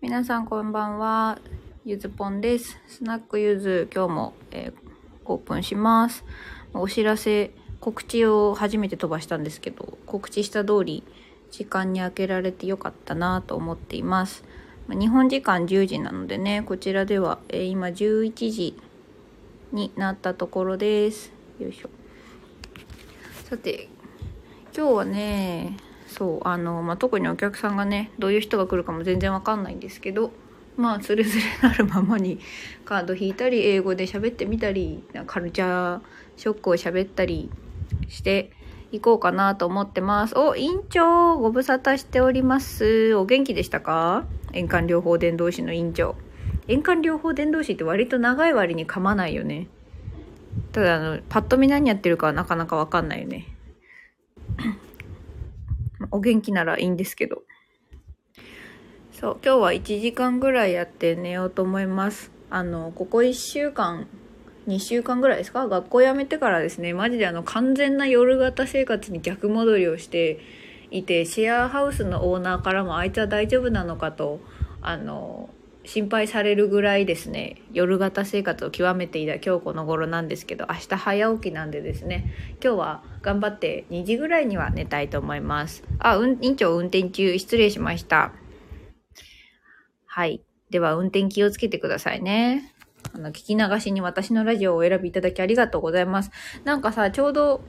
皆さんこんばんは。ゆずぽんです。スナックゆず、今日も、えーオープンします。お知らせ、告知を初めて飛ばしたんですけど、告知した通り、時間に空けられてよかったなと思っています。日本時間10時なのでね、こちらでは、えー今11時になったところです。よいしょ。さて、今日はねそうあの、まあ、特にお客さんがねどういう人が来るかも全然わかんないんですけどまあつれづれなるままに カード引いたり英語で喋ってみたりカルチャーショックを喋ったりしていこうかなと思ってます。お院長ご無沙汰しております。お元気でしたか？円環療法伝道師の院長。円環療法伝道師って割と長い割に噛まないよね。ただあのパッと見何やってるかはなかなかわかんないよね。お元気ならいいんですけど。そう、今日は1時間ぐらいやって寝ようと思います。あの、ここ1週間、2週間ぐらいですか？学校辞めてからですね、マジであの完全な夜型生活に逆戻りをしていて、シェアハウスのオーナーからもあいつは大丈夫なのかと、あの、心配されるぐらいですね。夜型生活を極めていた今日この頃なんですけど明日早起きなんでですね。今日は頑張って2時ぐらいには寝たいと思います。あ、うん、院長運転中。失礼しました。はい。では運転気をつけてくださいね。あの聞き流しに私のラジオをお選びいただきありがとうございます。なんかさちょうど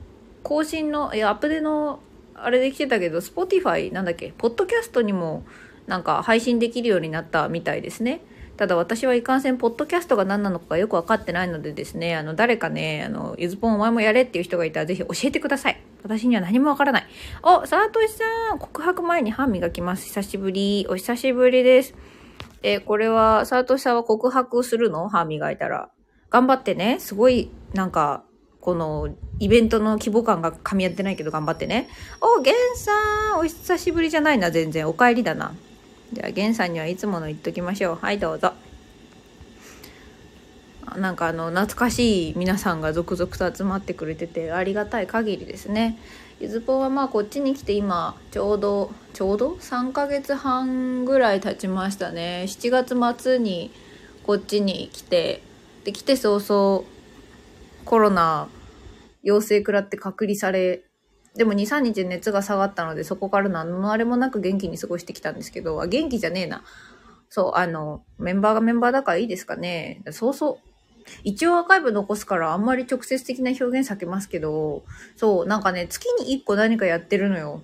更新のいやアップデのあれで来てたけど Spotify なんだっけポッドキャストにもなんか配信できるようになったみたいですね。ただ私はいかんせん、ポッドキャストが何なのかよくわかってないのでですね、あの、誰かね、あの、ゆずぽんお前もやれっていう人がいたらぜひ教えてください。私には何もわからない。お、さとしさん、告白前に歯磨きます。久しぶり。お久しぶりです。え、これは、さとしさんは告白するの？歯磨いたら。頑張ってね。すごい、なんか、この、イベントの規模感が噛み合ってないけど頑張ってね。お、ゲンさん、お久しぶりじゃないな、全然。お帰りだな。じゃあ、ゲンさんにはいつもの言っときましょう。はい、どうぞ。なんかあの、懐かしい皆さんが続々と集まってくれてて、ありがたい限りですね。ゆずぽはまあこっちに来て今、ちょうど、ちょうど ?3 ヶ月半ぐらい経ちましたね。7月末にこっちに来て、で、来て早々、コロナ陽性食らって隔離され、でも2、3日熱が下がったので、そこから何のあれもなく元気に過ごしてきたんですけど、あ、元気じゃねえな。そう、あの、メンバーがメンバーだからいいですかね。そうそう。一応アーカイブ残すからあんまり直接的な表現避けますけど、そう、なんかね、月に1個何かやってるのよ。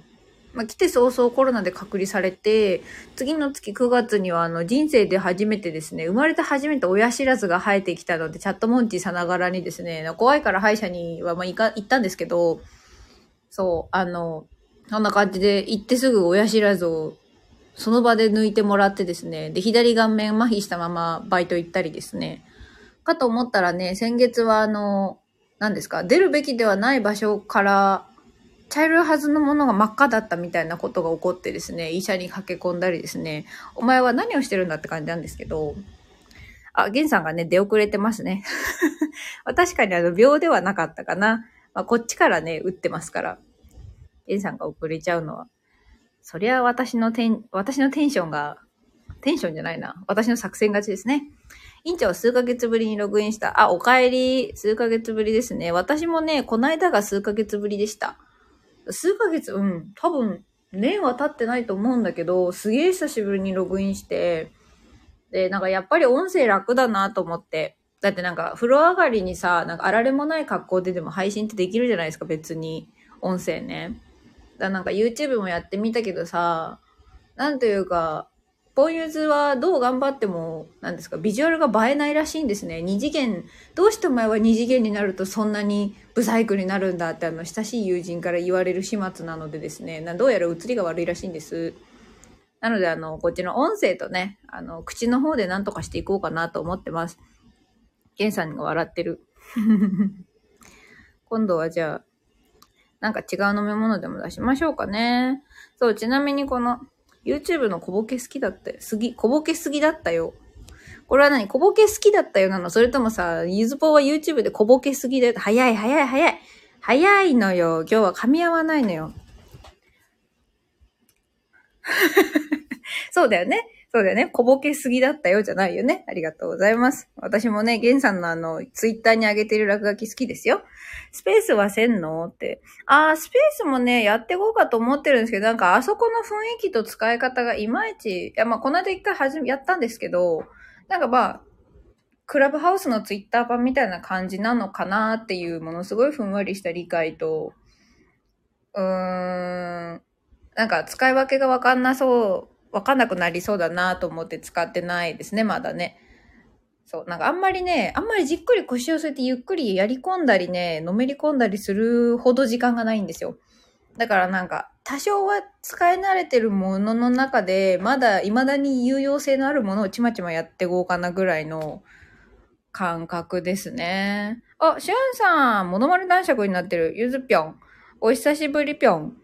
まあ、来て早々コロナで隔離されて、次の月9月にはあの人生で初めてですね、生まれて初めて親知らずが生えてきたので、チャットモンチーさながらにですね、怖いから歯医者にはまあ行か行ったんですけど、そう、あの、そんな感じで行ってすぐ親知らずをその場で抜いてもらってですね、で、左顔面麻痺したままバイト行ったりですね。かと思ったらね、先月はあの、何ですか、出るべきではない場所から茶色いはずのものが真っ赤だったみたいなことが起こってですね、医者に駆け込んだりですね、お前は何をしてるんだって感じなんですけど、あ、ゲンさんがね、出遅れてますね。確かにあの、秒ではなかったかな。まあ、こっちからね、打ってますから。ゲンさんが遅れちゃうのは。そりゃ私のテン、私のテンションが、テンションじゃないな。私の作戦勝ちですね。院長数ヶ月ぶりにログインした。あ、お帰り。数ヶ月ぶりですね。私もね、こないだが数ヶ月ぶりでした。数ヶ月、うん、多分、年は経ってないと思うんだけど、すげえ久しぶりにログインして、で、なんかやっぱり音声楽だなと思って。だってなんか風呂上がりにさ、なんかあられもない格好ででも配信ってできるじゃないですか、別に。音声ね。だなんか YouTube もやってみたけどさ、なんというか、ポンユズはどう頑張っても、なんですか、ビジュアルが映えないらしいんですね。二次元、どうしてお前は二次元になるとそんなにブサイクになるんだってあの、親しい友人から言われる始末なのでですね、などうやら映りが悪いらしいんです。なので、あの、こっちの音声とね、あの、口の方で何とかしていこうかなと思ってます。ゲンさんが笑ってる。今度はじゃあ、なんか違う飲み物でも出しましょうかね。そう、ちなみにこの YouTube の小ボケ好きだったよ。すぎ、小ボケすぎだったよ。これは何？小ボケ好きだったよなの？それともさ、ゆずぽは YouTube で小ボケすぎだよ。早い早い早い。早いのよ。今日は噛み合わないのよ。そうだよね。そうだよね。小ボケすぎだったよじゃないよね。ありがとうございます。私もね、ゲンさんのあの、ツイッターに上げてる落書き好きですよ。スペースはせんのって。あー、スペースもね、やっていこうかと思ってるんですけど、なんかあそこの雰囲気と使い方がいまいち、いや、まあ、この間一回はじめ、やったんですけど、なんかまあ、クラブハウスのツイッター版みたいな感じなのかなっていうものすごいふんわりした理解と、うーん、なんか使い分けがわかんなそう、わかんなくなりそうだなと思って使ってないですね、まだね。そう、なんかあんまりね、あんまりじっくり腰を据えてゆっくりやり込んだりね、のめり込んだりするほど時間がないんですよ。だからなんか、多少は使い慣れてるものの中で、まだ未だに有用性のあるものをちまちまやっていこうかなぐらいの感覚ですね。あ、しゅんさん、モノマネ男爵になってる。ゆずぴょん。お久しぶりぴょん。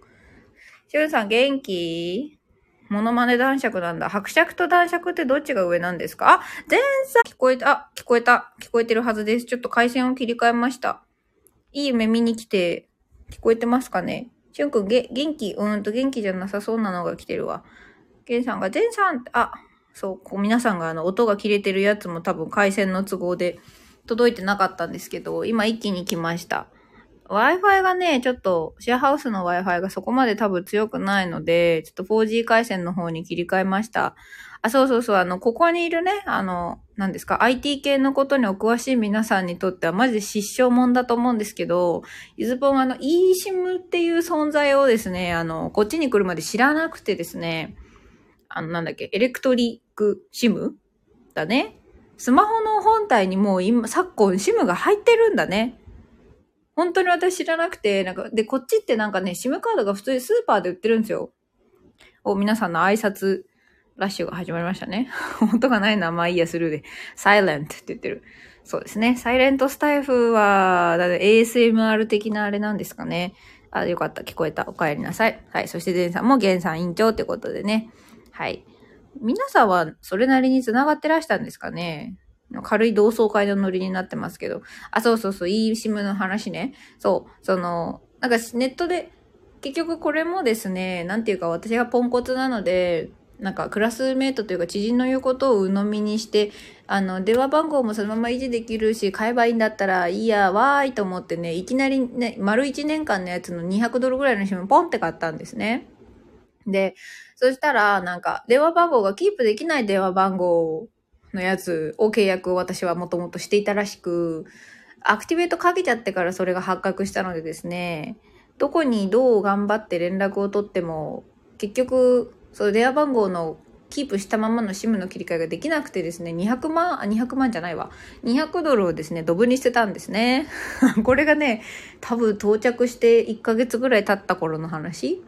しゅんさん、元気？モノマネ男爵なんだ。伯爵と男爵ってどっちが上なんですか？あ、前さ聞こえた、あ、聞こえた。聞こえてるはずです。ちょっと回線を切り替えました。いい夢見に来て、聞こえてますかね？しゅんくん、げ、元気？うーんと元気じゃなさそうなのが来てるわ。ゲンさんが、ゼンさん、あ、そう、こう皆さんがあの、音が切れてるやつも多分回線の都合で届いてなかったんですけど、今一気に来ました。Wi-Fi がね、ちょっと、シェアハウスの Wi-Fi がそこまで多分強くないので、ちょっと 4G 回線の方に切り替えました。あ、そうそうそう、あの、ここにいるね、あの、何ですか、IT 系のことにお詳しい皆さんにとってはマジで失笑もんだと思うんですけど、ゆずぽんあの、eSIM っていう存在をですね、あの、こっちに来るまで知らなくてですね、あの、なんだっけ、エレクトリック SIM? だね。スマホの本体にもう今、昨今 SIM が入ってるんだね。本当に私知らなくて、なんか、で、こっちってなんかね、SIM カードが普通にスーパーで売ってるんですよ。お、皆さんの挨拶ラッシュが始まりましたね。音がないのはまあいいや、スルーで。サイレントって言ってる。そうですね。サイレントスタイフは、だって ASMR 的なあれなんですかね。あ、よかった。聞こえた。お帰りなさい。はい。そして、ゼンさんもゲンさん委員長ってことでね。はい。皆さんはそれなりに繋がってらしたんですかね軽い同窓会のノリになってますけど。あ、そうそうそう、eSIM の話ね。そう、その、なんかネットで、結局これもですね、なんていうか私がポンコツなので、なんかクラスメートというか知人の言うことを鵜呑みにして、あの、電話番号もそのまま維持できるし、買えばいいんだったらいいや、わーいと思ってね、いきなりね、丸1年間のやつの200ドルぐらいの SIM ポンって買ったんですね。で、そしたら、なんか、電話番号がキープできない電話番号のやつを契約を私はもともとしていたらしく、アクティベートかけちゃってからそれが発覚したのでですね、どこにどう頑張って連絡を取っても、結局、その電話番号のキープしたままの SIM の切り替えができなくてですね、200万、あ、200万じゃないわ。200ドルをですね、ドブに捨てたんですね。これがね、多分到着して1ヶ月ぐらい経った頃の話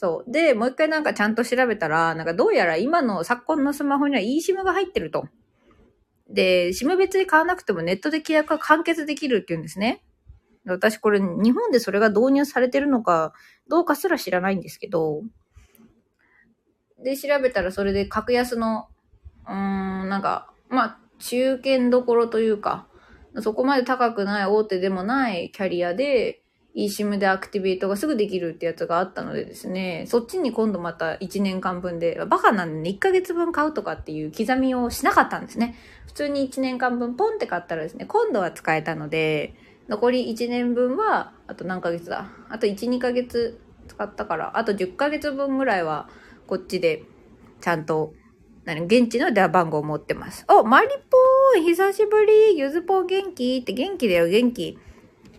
そう。で、もう一回なんかちゃんと調べたら、なんかどうやら今の昨今のスマホには eSIM が入ってると。で、SIM 別に買わなくてもネットで契約が完結できるって言うんですね。私これ日本でそれが導入されてるのかどうかすら知らないんですけど、で、調べたらそれで格安の、うーん、なんか、まあ、中堅どころというか、そこまで高くない大手でもないキャリアで、eSIM でアクティベートがすぐできるってやつがあったのでですね、そっちに今度また1年間分で、バカなんでね、1ヶ月分買うとかっていう刻みをしなかったんですね。普通に1年間分ポンって買ったらですね、今度は使えたので、残り1年分は、あと何ヶ月だ？あと1、2ヶ月使ったから、あと10ヶ月分ぐらいは、こっちで、ちゃんと、何、現地の電話番号を持ってます。お、マリポーン久しぶりゆずぽー元気？って元気だよ、元気。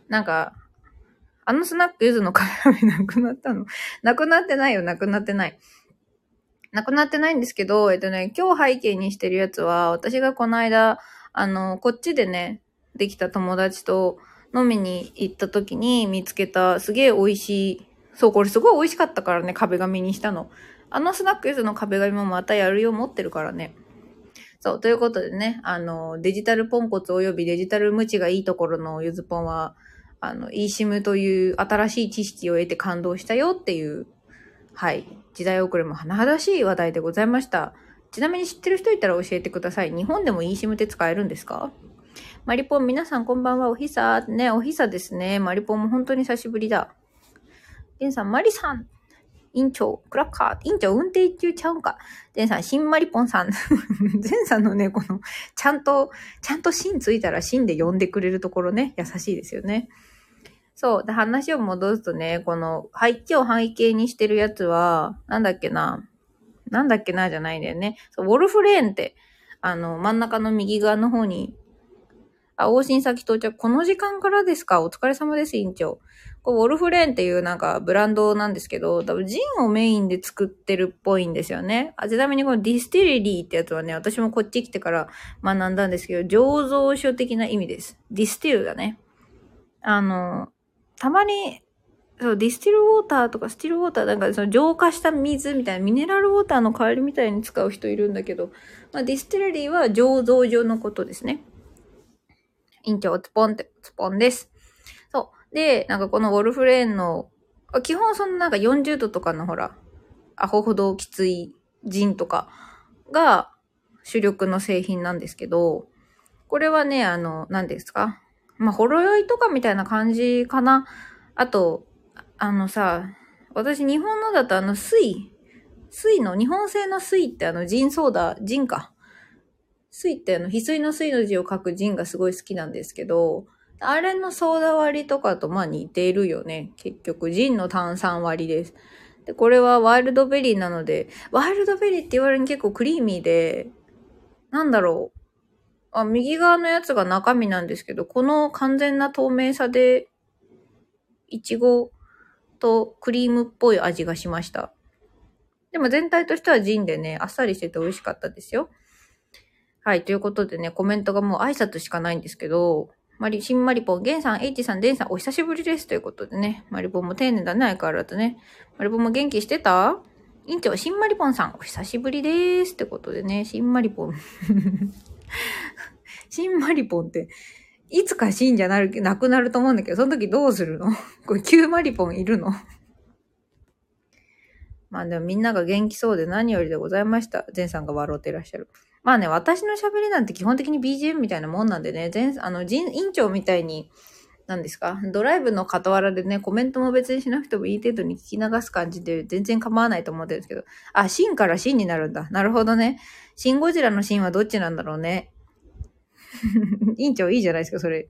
なんか、あのスナックゆずのカメラなくなったの？なくなってないよ、なくなってない。なくなってないんですけど、えっとね、今日背景にしてるやつは、私がこの間、あの、こっちでね、できた友達と飲みに行った時に見つけたすげえ美味しい、そう、これすごい美味しかったからね、壁紙にしたの。あのスナックゆずの壁紙もまたやるよう持ってるからね。そう、ということでね、あの、デジタルポンコツ及びデジタル無知がいいところのゆずぽんは、あの、eSIM という新しい知識を得て感動したよっていう、はい、時代遅れも甚だしい話題でございました。ちなみに知ってる人いたら教えてください。日本でも eSIM って使えるんですか？マリポン、皆さんこんばんは。おひさ、ね、おひさですね。マリポンも本当に久しぶりだ。ゲンさん、マリさん、院長、クラッカー、院長運転中ちゃうんか？ゼンさん、シンマリポンさん。ゼンさんのね、この、ちゃんと、ちゃんとシンついたらシンで呼んでくれるところね、優しいですよね。そう。で、話を戻すとね、この、背景を背景にしてるやつは、なんだっけな。なんだっけな、じゃないんだよね。そう、 Wolf Lane って、あの、真ん中の右側の方に、あ、往診先到着。この時間からですか？お疲れ様です、委員長。こう Wolf Lane っていうなんかブランドなんですけど、多分ジンをメインで作ってるっぽいんですよね。あちなみにこの distillery ってやつはね、私もこっち来てから学んだんですけど、醸造所的な意味です。 distill だね。あの、たまに、そう、 distilled water とか still water、なんかその浄化した水みたいな、ミネラルウォーターの代わりみたいに使う人いるんだけど、まあ、 distillery は醸造所のことですね。委員長、ツポンって、ツポンです。そう。で、なんかこの Wolf Lane の、基本そのなんか40度とかのほら、アホほどきついジンとかが主力の製品なんですけど、これはね、あの、何ですか？まあ、ほろ酔いとかみたいな感じかな。あと、あのさ、私日本のだとあの水、水の、日本製の水ってあのジンソーダ、ジンか。水ってあの、翡翠の水の字を書くジンがすごい好きなんですけど、あれのソーダ割りとかとまあ似ているよね。結局、ジンの炭酸割りです。で、これはワイルドベリーなので、ワイルドベリーって言われるに結構クリーミーで、なんだろう。あ、右側のやつが中身なんですけど、この完全な透明さで、いちごとクリームっぽい味がしました。でも全体としてはジンでね、あっさりしてて美味しかったですよ。はい、ということでね、コメントがもう挨拶しかないんですけど、マリ、新マリポン、ゲンさん、エイチさん、デンさん、お久しぶりです。ということでね、マリポンも丁寧だね、相変わらずね。マリポンも元気してた？委員長、新マリポンさん、お久しぶりです。ってことでね、新マリポン。新マリポンって、いつか死んじゃなる、なくなると思うんだけど、その時どうするの？これ旧マリポンいるの？まあでもみんなが元気そうで何よりでございました。全さんが笑ってらっしゃる。まあね、私の喋りなんて基本的に BGM みたいなもんなんでね、全、あの、人、委員長みたいに、何ですか？ドライブの傍らでね、コメントも別にしなくてもいい程度に聞き流す感じで全然構わないと思ってるんですけど。あ、シンからシンになるんだ。なるほどね。シンゴジラのシンはどっちなんだろうね。委員長いいじゃないですか、それ。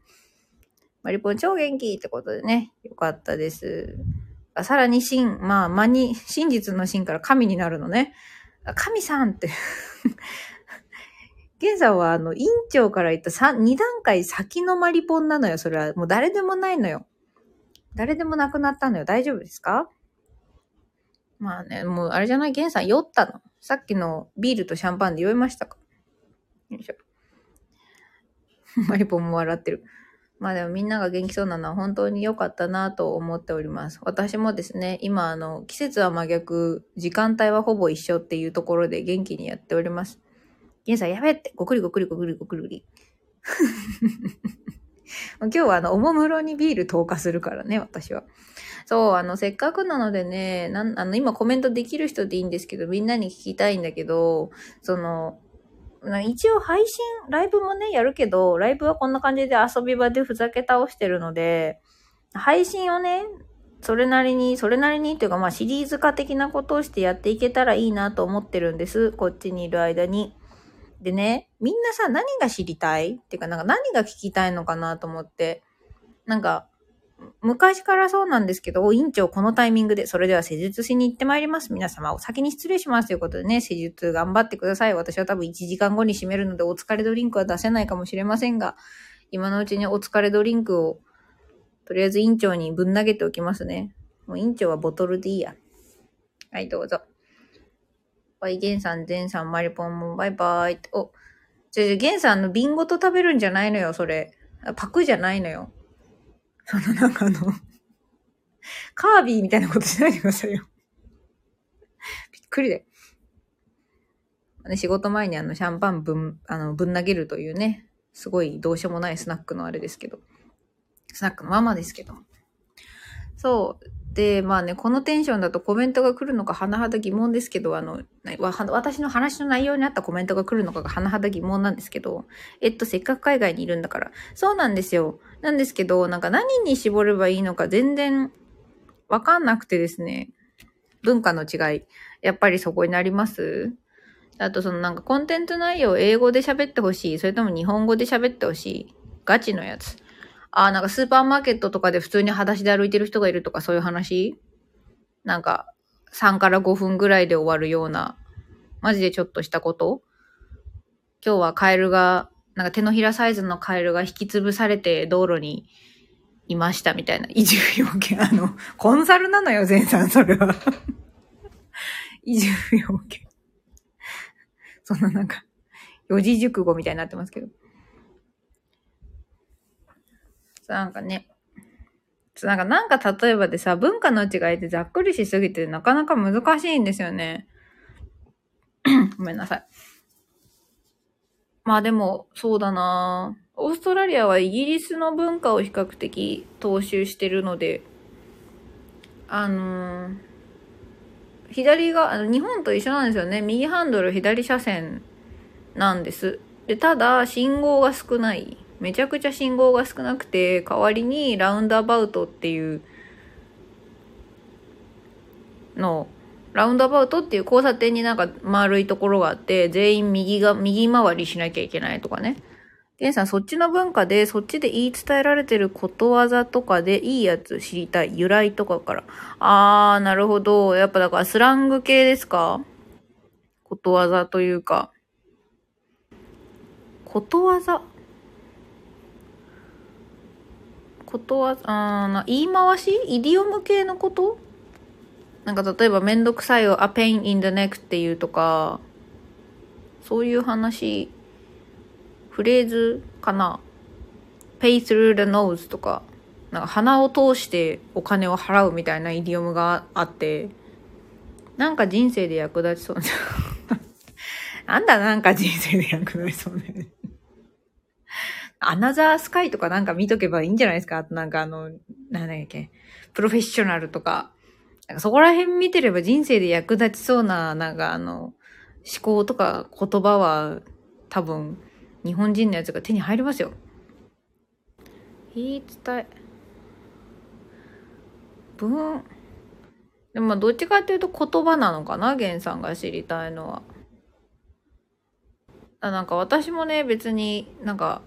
マリポン超元気ってことでね。よかったです。あさらに真、まあ、間に、真実の真から神になるのね。神さんって現在はあの、委員長から言った2段階先のマリポンなのよ。それはもう誰でもないのよ。誰でもなくなったのよ。大丈夫ですか？まあね、もうあれじゃない、ゲンさん酔ったの。さっきのビールとシャンパンで酔いましたか？よいしょ。マリポンも笑ってる。まあでもみんなが元気そうなのは本当に良かったなと思っております。私もですね、今あの、季節は真逆、時間帯はほぼ一緒っていうところで元気にやっております。ゲンさんやべって、ごくりごくりごくりごくり。今日はあの、おもむろにビール投下するからね、私は。そう、あの、せっかくなのでね、なんあの、今コメントできる人でいいんですけど、みんなに聞きたいんだけど、その、一応配信、ライブもね、やるけど、ライブはこんな感じで遊び場でふざけ倒してるので、配信をね、それなりに、それなりにっていうか、まあシリーズ化的なことをしてやっていけたらいいなと思ってるんです。こっちにいる間に。でね、みんなさ、何が知りたい？っていうか、なんか何が聞きたいのかなと思って。なんか、昔からそうなんですけど、委員長このタイミングで、それでは施術しに行ってまいります。皆様お先に失礼しますということでね、施術頑張ってください。私は多分1時間後に閉めるのでお疲れドリンクは出せないかもしれませんが、今のうちにお疲れドリンクを、とりあえず委員長にぶん投げておきますね。もう委員長はボトルでいいや。はい、どうぞ。バイ、ゲンさん、ゼンさん、マリポンもバイバイ。お、じゃじゃ、ゲンさんの瓶ごと食べるんじゃないのよ、それ。パクじゃないのよ。そのなんかあの、カービィみたいなことしないでくださいよ。びっくりで。ね、仕事前にあの、シャンパンぶん、あの、ぶん投げるというね、すごいどうしようもないスナックのあれですけど。スナックのままですけど。そう。で、まあね、このテンションだとコメントが来るのか甚だ疑問ですけど、あの、私の話の内容に合ったコメントが来るのかが甚だ疑問なんですけど、えっと、せっかく海外にいるんだから。そうなんですよ。なんですけど、なんか何に絞ればいいのか全然わかんなくてですね。文化の違い。やっぱりそこになりますあとそのなんかコンテンツ内容を英語で喋ってほしい。それとも日本語で喋ってほしい。ガチのやつ。ああ、なんかスーパーマーケットとかで普通に裸足で歩いてる人がいるとかそういう話？なんか3から5分ぐらいで終わるような、マジでちょっとしたこと？今日はカエルが、なんか手のひらサイズのカエルが引き潰されて道路にいましたみたいな。移住要件。あの、コンサルなのよ、全さん、それは。移住要件。そんななんか、四字熟語みたいになってますけど。なんかね。なんか、なんか例えばでさ、文化の違いってざっくりしすぎてなかなか難しいんですよね。ごめんなさい。まあでも、そうだなオーストラリアはイギリスの文化を比較的踏襲してるので、あのー、左が、あの日本と一緒なんですよね。右ハンドル左車線なんです。で、ただ、信号が少ない。めちゃくちゃ信号が少なくて、代わりにラウンドアバウトっていうの、ラウンドアバウトっていう交差点になんか丸いところがあって、全員右が、右回りしなきゃいけないとかね。ゲンさん、そっちの文化で、そっちで言い伝えられてることわざとかでいいやつ知りたい。由来とかから。あー、なるほど。やっぱだからスラング系ですか？ことわざというか。ことわざ？ことわ、あな言い回し？イディオム系のこと？なんか例えばめんどくさいを a pain in the neck っていうとか、そういう話、フレーズかな？pay through the nose とか、なんか鼻を通してお金を払うみたいなイディオムがあって、なんか人生で役立ちそう。な。なんだなんか人生で役立ちそう。ね。アナザースカイとかなんか見とけばいいんじゃないですか？あとなんかあの、なんだっけ、プロフェッショナルとか。なんかそこら辺見てれば人生で役立ちそうな、なんかあの、思考とか言葉は多分日本人のやつが手に入りますよ。言い伝え。文。でもどっちかっていうと言葉なのかな源さんが知りたいのは。あなんか私もね、別になんか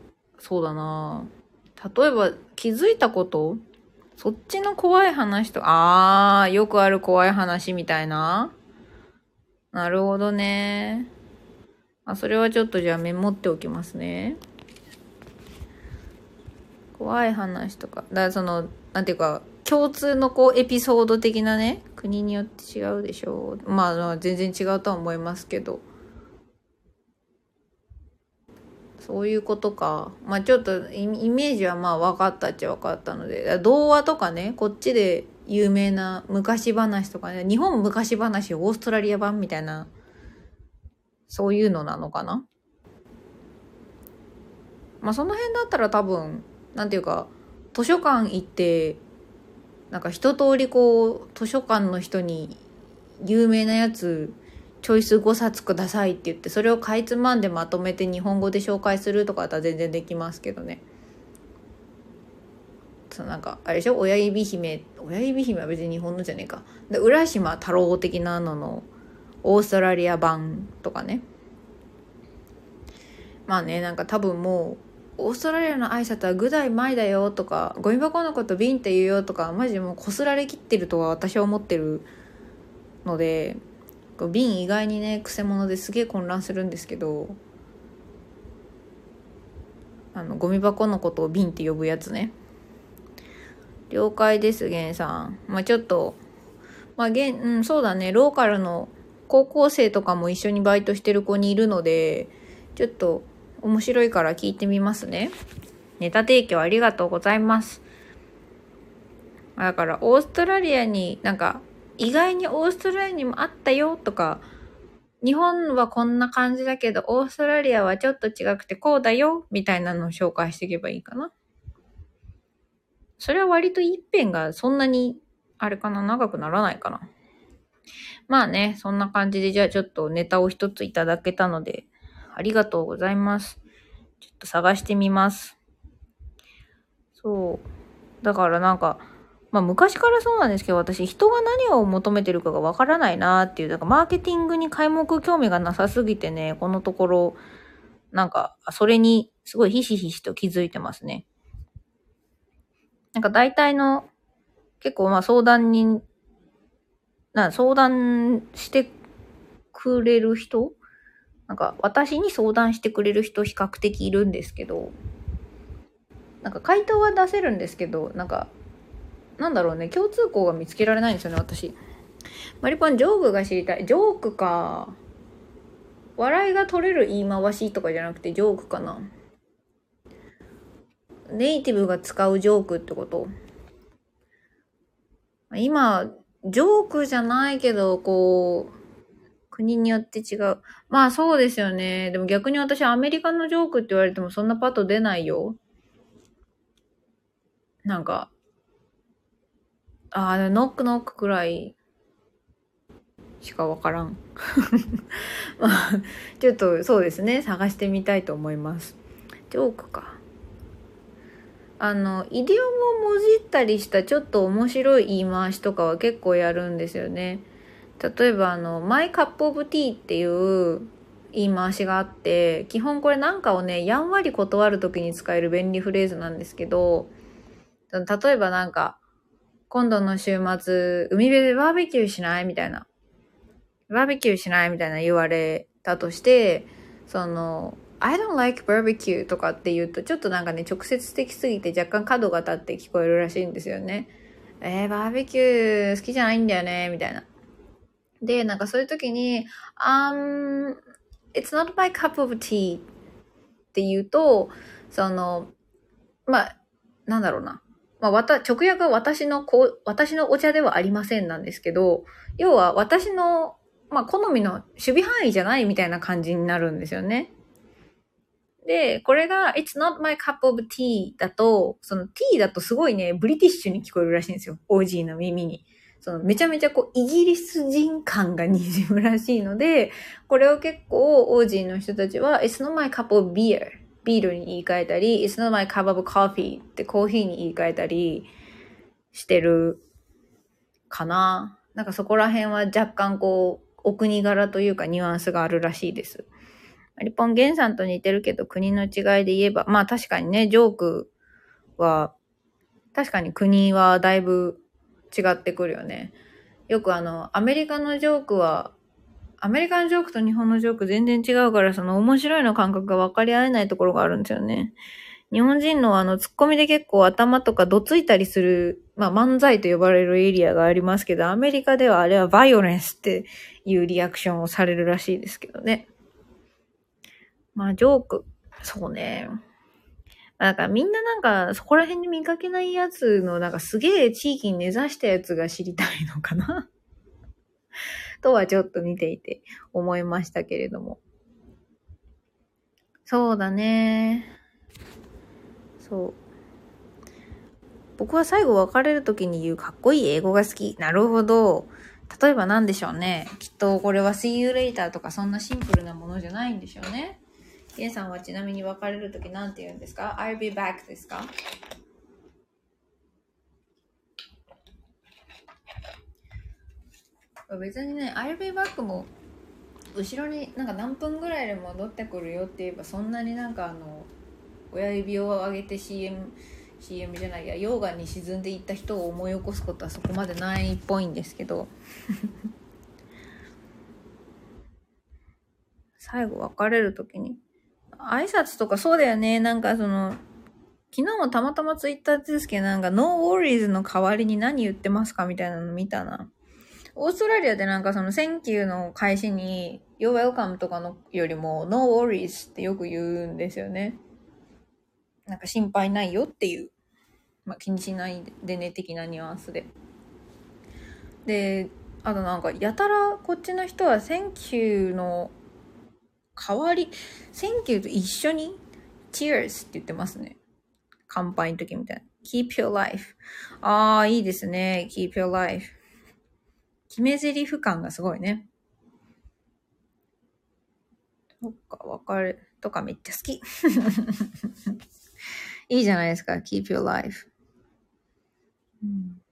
そうだな例えば気づいたこと？そっちの怖い話と、あー、よくある怖い話みたいな？なるほどね。あ、それはちょっとじゃあメモっておきますね。怖い話とか。だからその、なんていうか、共通のこうエピソード的なね、国によって違うでしょう。まあ、全然違うとは思いますけど。そういうことか。まあちょっとイメージはまあ分かったっちゃ分かったので、童話とかね、こっちで有名な昔話とかね、日本昔話オーストラリア版みたいな、そういうのなのかな？まあその辺だったら多分、なんていうか、図書館行って、なんか一通りこう、図書館の人に有名なやつチョイス5冊くださいって言ってそれをかいつまんでまとめて日本語で紹介するとかだったら全然できますけどね。そうなんかあれでしょ？親指姫親指姫は別に日本のじゃねえか。で浦島太郎的なののオーストラリア版とかね。まあねなんか多分もうオーストラリアの挨拶は「グダイ前だよ」とか「ゴミ箱のこと瓶って言うよ」とかマジでもうこすられきってるとは私は思ってるので瓶意外にねくせ者ですげえ混乱するんですけどあのゴミ箱のことを瓶って呼ぶやつね。了解です源さん。まあちょっとまあ源うんそうだね。ローカルの高校生とかも一緒にバイトしてる子にいるのでちょっと面白いから聞いてみますね。ネタ提供ありがとうございます。だからオーストラリアになんか意外にオーストラリアにもあったよとか、日本はこんな感じだけど、オーストラリアはちょっと違くてこうだよ、みたいなのを紹介していけばいいかな。それは割と一辺がそんなに、あれかな、長くならないかな。まあね、そんな感じで、じゃあちょっとネタを一ついただけたので、ありがとうございます。ちょっと探してみます。そう。だからなんか、まあ昔からそうなんですけど、私人が何を求めてるかがわからないなっていう、だからマーケティングに開目興味がなさすぎてね、このところ、なんか、それにすごいひしひしと気づいてますね。なんか大体の、結構まあ相談に、な、相談してくれる人なんか私に相談してくれる人比較的いるんですけど、なんか回答は出せるんですけど、なんかなんだろうね、共通項が見つけられないんですよね、私。マリパン、ジョークが知りたい。ジョークか。笑いが取れる言い回しとかじゃなくて、ジョークかな。ネイティブが使うジョークってこと今、ジョークじゃないけど、こう、国によって違う。まあそうですよね。でも逆に私アメリカのジョークって言われてもそんなパッと出ないよ。なんか、ああ、ノックノックくらいしかわからん。まあ、ちょっとそうですね、探してみたいと思います。ジョークか。あの、イディオムをもじったりしたちょっと面白い言い回しとかは結構やるんですよね。例えばあの、マイカップオブティーっていう言い回しがあって、基本これなんかをね、やんわり断る時に使える便利フレーズなんですけど、例えばなんか、今度の週末、海辺でバーベキューしない？みたいな。バーベキューしないみたいな言われたとして、その、I don't like barbecue とかって言うと、ちょっとなんかね、直接的すぎて若干角が立って聞こえるらしいんですよね。えー、バーベキュー好きじゃないんだよね、みたいな。で、なんかそういう時に、um, it's not my cup of tea って言うと、その、まあ、なんだろうな。まあ、わた、直訳は私のこう私のお茶ではありませんなんですけど、要は私の、まあ、好みの守備範囲じゃないみたいな感じになるんですよね。で、これが、it's not my cup of tea だと、その tea だとすごいね、ブリティッシュに聞こえるらしいんですよ。オージーの耳に。そのめちゃめちゃこう、イギリス人感が滲むらしいので、これを結構、オージーの人たちは、it's not my cup of beer ビールに言い換えたり、It's not my cup of coffee ってコーヒーに言い換えたりしてるかな。なんかそこら辺は若干こう、お国柄というかニュアンスがあるらしいです。リポンゲンさんと似てるけど国の違いで言えば、まあ確かにね、ジョークは、確かに国はだいぶ違ってくるよね。よくあの、アメリカのジョークはアメリカンジョークと日本のジョーク全然違うから、その面白いの感覚が分かり合えないところがあるんですよね。日本人のあの、ツッコミで結構頭とかどついたりする、まあ漫才と呼ばれるエリアがありますけど、アメリカではあれはバイオレンスっていうリアクションをされるらしいですけどね。まあジョーク、そうね。なんかみんななんかそこら辺に見かけないやつのなんかすげえ地域に根ざしたやつが知りたいのかなとはちょっと見ていて思いましたけれども。そうだね。そう。僕は最後別れる時に言うかっこいい英語が好き。なるほど。例えば何でしょうね。きっとこれは See you later とかそんなシンプルなものじゃないんでしょうね。ゲンさんはちなみに別れる時何て言うんですか ?I'll be back ですか？別にね、I'll be back も後ろになんか何分ぐらいで戻ってくるよって言えばそんなになんかあの親指を上げて CM CM じゃないや溶岩に沈んでいった人を思い起こすことはそこまでないっぽいんですけど。最後別れる時に挨拶とかそうだよね。なんかその昨日もたまたまツイッターですけどなんか No worries の代わりに何言ってますかみたいなの見たな。オーストラリアでなんかその、 thank you の返しに、You're welcome とかのよりも、No worries ってよく言うんですよね。なんか心配ないよっていう。まあ、気にしないでね、的なニュアンスで。で、あとなんか、やたらこっちの人は、 thank you の代わり、 thank you と一緒に、Cheers って言ってますね。乾杯の時みたいな。Keep your life. ああ、いいですね。Keep your life. 決め台詞感がすごいね。そっか、別れとかめっちゃ好き。いいじゃないですか。keep your life、うん。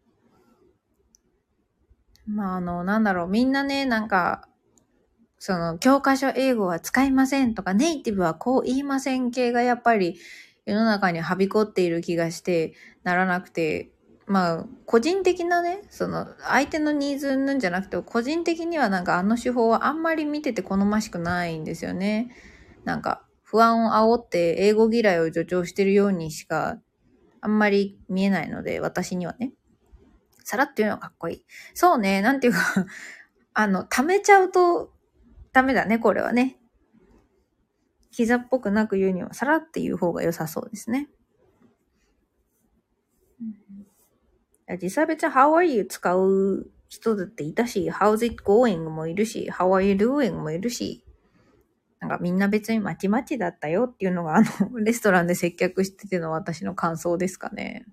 まあ、あの、なんだろう、みんなね、なんか、その、教科書英語は使いませんとか、ネイティブはこう言いません系がやっぱり世の中にはびこっている気がしてならなくて、まあ、個人的なね、その、相手のニーズなんじゃなくて、個人的にはなんかあの手法はあんまり見てて好ましくないんですよね。なんか、不安を煽って英語嫌いを助長してるようにしか、あんまり見えないので、私にはね。さらっていうのはかっこいい。そうね、なんていうか あの、溜めちゃうとダメだね、これはね。膝っぽくなく言うには、さらって言う方が良さそうですね。実際別に How are you 使う人だっていたし、How's it going もいるし、How are you doing もいるし、なんかみんな別にまちまちだったよっていうのがあの、レストランで接客してての私の感想ですかね。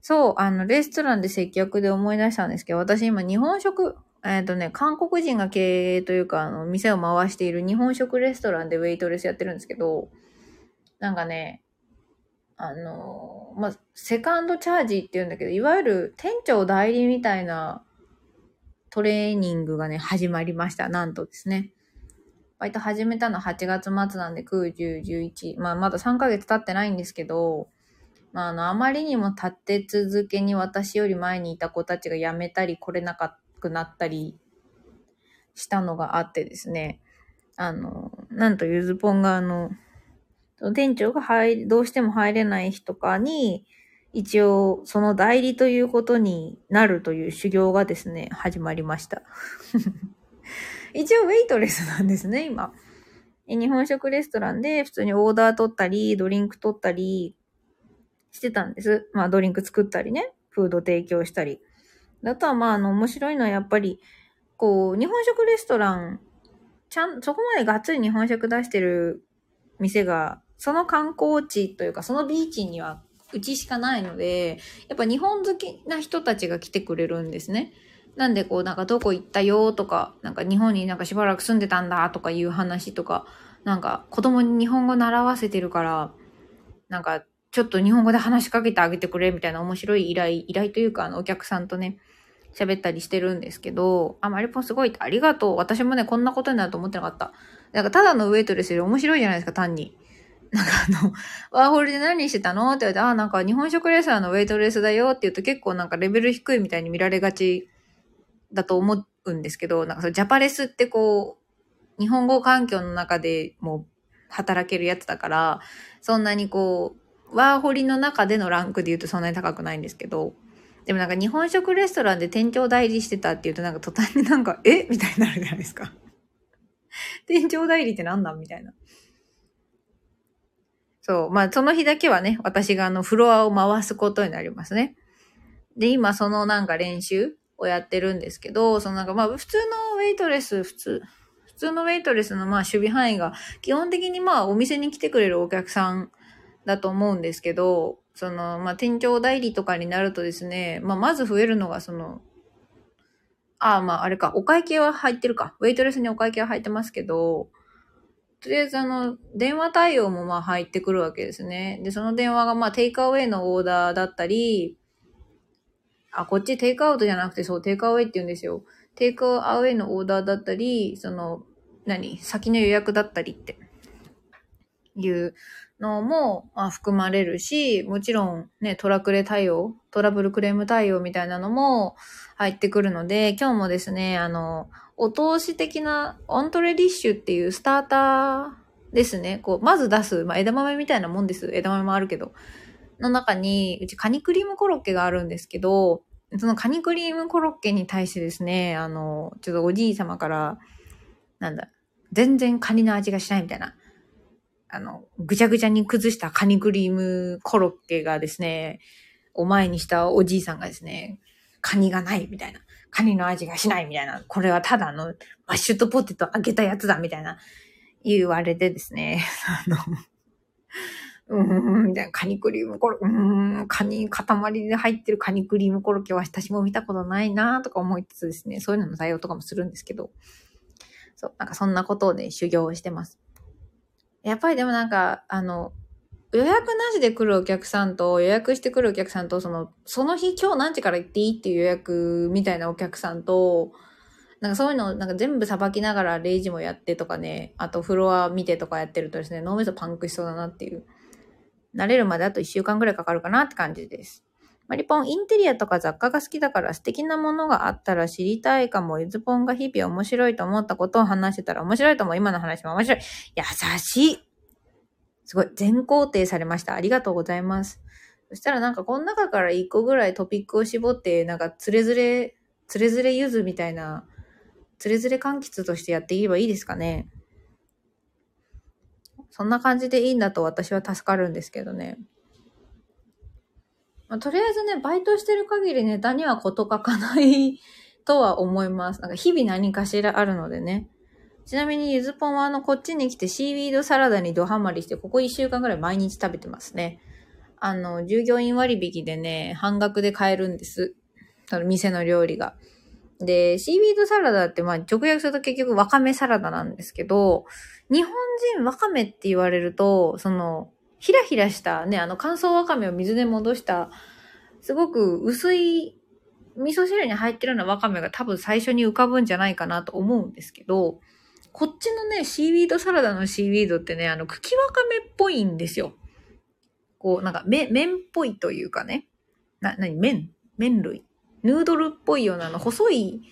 そう、あの、レストランで接客で思い出したんですけど、私今日本食、えっ、ー、とね、韓国人が経営というか、あの、店を回している日本食レストランでウェイトレスやってるんですけど、なんかね、あの、まあ、セカンドチャージって言うんだけど、いわゆる店長代理みたいなトレーニングがね、始まりました。なんとですね。割と始めたの8月末なんで、9、10、11。まあ、まだ3ヶ月経ってないんですけど、まあ、あの、あまりにも立て続けに私より前にいた子たちが辞めたり来れなくなったりしたのがあってですね。あの、なんとゆずぽんがあの、店長が入、どうしても入れない日とかに、一応、その代理ということになるという修行がですね、始まりました。一応、ウェイトレスなんですね、今。日本食レストランで普通にオーダー取ったり、ドリンク取ったりしてたんです。まあ、ドリンク作ったりね、フード提供したり。あとは、まあ、あの、面白いのはやっぱり、こう、日本食レストラン、ちゃん、そこまでがっつり日本食出してる店がその観光地というか、そのビーチにはうちしかないので、やっぱ日本好きな人たちが来てくれるんですね。なんでこうなんかどこ行ったよとか、なんか日本になんかしばらく住んでたんだとかいう話とか、なんか子供に日本語習わせてるから、なんかちょっと日本語で話しかけてあげてくれみたいな面白い依頼、依頼というかあのお客さんとね、喋ったりしてるんですけど、あ、マリポンすごいありがとう。私もね、こんなことになると思ってなかった。なんかただのウェイトレスより面白いじゃないですか、単に。なんかあの、ワーホルで何してたのって言われて、あ、なんか日本食レスラーのウェイトレスだよって言うと結構なんかレベル低いみたいに見られがちだと思うんですけど、なんかそジャパレスってこう、日本語環境の中でも働けるやつだから、そんなにこう、ワーホリの中でのランクで言うとそんなに高くないんですけど、でもなんか日本食レストランで店長代理してたって言うとなんか途端になんか、え？みたいになるじゃないですか。店長代理って何なん？みたいな。そう。まあ、その日だけはね、私があの、フロアを回すことになりますね。で、今、そのなんか練習をやってるんですけど、そのなんかまあ、普通のウェイトレス、普通、普通のウェイトレスのまあ、守備範囲が、基本的にまあ、お店に来てくれるお客さんだと思うんですけど、その、まあ、店長代理とかになるとですね、まあ、まず増えるのが、その、ああ、まあ、あれか、お会計は入ってるか。ウェイトレスにお会計は入ってますけど、とりあえずあの、電話対応もまあ入ってくるわけですね。で、その電話がまあテイクアウェイのオーダーだったり、あ、こっちテイクアウトじゃなくてそう、テイクアウェイって言うんですよ。takeaway のオーダーだったり、その、何先の予約だったりっていうのも、まあ、含まれるし、もちろんね、トラクレ対応、トラブルクレーム対応みたいなのも入ってくるので、今日もですね、あの、お通し的な entrée dish っていう starter ですね。こう、まず出す、まあ、枝豆みたいなもんです。枝豆もあるけど。の中に、うちカニクリームコロッケがあるんですけど、そのカニクリームコロッケに対してですね、あの、ちょっとおじい様から、なんだ、全然カニの味がしないみたいな。あの、ぐちゃぐちゃに崩したカニクリームコロッケがですね、お前にしたおじいさんがですね、カニがないみたいな。カニの味がしないみたいな。これはただのマッシュとポテト揚げたやつだみたいな言われてですね。あの、うーん、みたいな、カニクリームコロッケ、うーん、カニ、塊で入ってるカニクリームコロッケは私も見たことないなとか思いつつですね、そういうのの対応とかもするんですけど、そう、なんかそんなことをね、修行をしてます。やっぱりでもなんか、あの、予約なしで来るお客さんと予約して来るお客さんと、その、その日今日何時から行っていいっていう予約みたいなお客さんと、なんかそういうのなんか全部さばきながら0時もやってとかね、あとフロア見てとかやってるとですね、脳みそパンクしそうだなっていう。慣れるまであと1週間ぐらいかかるかなって感じです。マリポン、インテリアとか雑貨が好きだから素敵なものがあったら知りたいかも。ゆずぽんが日々面白いと思ったことを話してたら面白いと思う。今の話も面白い。優しい。すごい。全肯定されました。ありがとうございます。そしたらなんかこの中から一個ぐらいトピックを絞って、なんかつれづれ、つれづれゆずみたいな、つれづれ柑橘としてやっていけばいいですかね。そんな感じでいいんだと私は助かるんですけどね。まあ、とりあえずね、バイトしてる限りネタにはこと書かないとは思います。なんか日々何かしらあるのでね。ちなみにゆずぽんはあの、こっちに来てシーウィードサラダにドハマりして、ここ1週間ぐらい毎日食べてますね。あの、従業員割引でね、半額で買えるんです。その店の料理が。で、シーウィードサラダってまあ直訳すると結局わかめサラダなんですけど、日本人わかめって言われると、その、ひらひらしたね、あの乾燥わかめを水で戻した、すごく薄い味噌汁に入ってるようなわかめが多分最初に浮かぶんじゃないかなと思うんですけど、こっちのね、シーウィードサラダのシーウィードってね、あの、茎わかめっぽいんですよ。こう、なんか、め、麺っぽいというかね。な、なに、麺？麺類ヌードルっぽいようなあの、細い、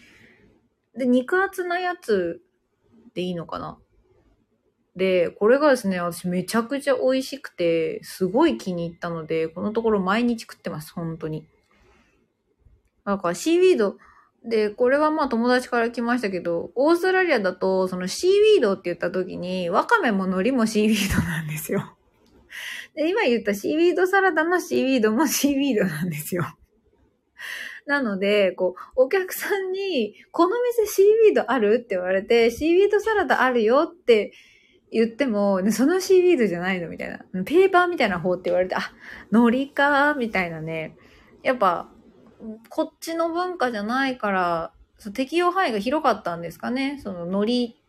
で、肉厚なやつでいいのかなで、これがですね、私めちゃくちゃ美味しくて、すごい気に入ったので、このところ毎日食ってます、本当に。なんかシーウィード、で、これはまあ友達から来ましたけど、オーストラリアだと、そのシーウィードって言った時に、ワカメも海苔もシーウィードなんですよ。で、今言ったシーウィードサラダのシーウィードもシーウィードなんですよ。なので、こう、お客さんに、この店シーウィードあるって言われて、シーウィードサラダあるよって言っても、そのシービードじゃないのみたいな。ペーパーみたいな方って言われて、あ、海苔かみたいなね。やっぱ、こっちの文化じゃないから、適用範囲が広かったんですかね。その海苔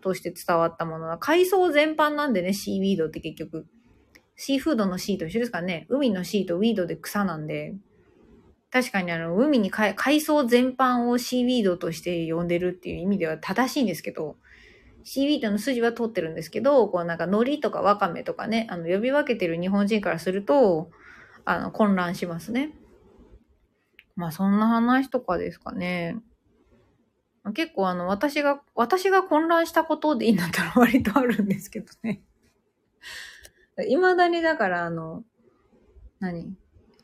として伝わったものは。海藻全般なんでね、シーウィードって結局。シーフードのシーと一緒ですかね。海のシーとウィードで草なんで。確かにあの、海に海藻全般をシーウィードとして呼んでるっていう意味では正しいんですけど、シーウィードの筋は通ってるんですけど、こうなんか海苔とかわかめとかね、あの呼び分けてる日本人からすると、あの混乱しますね。まあそんな話とかですかね。結構あの私が、私が混乱したことでいいんだったら割とあるんですけどね。未だにだからあの、何？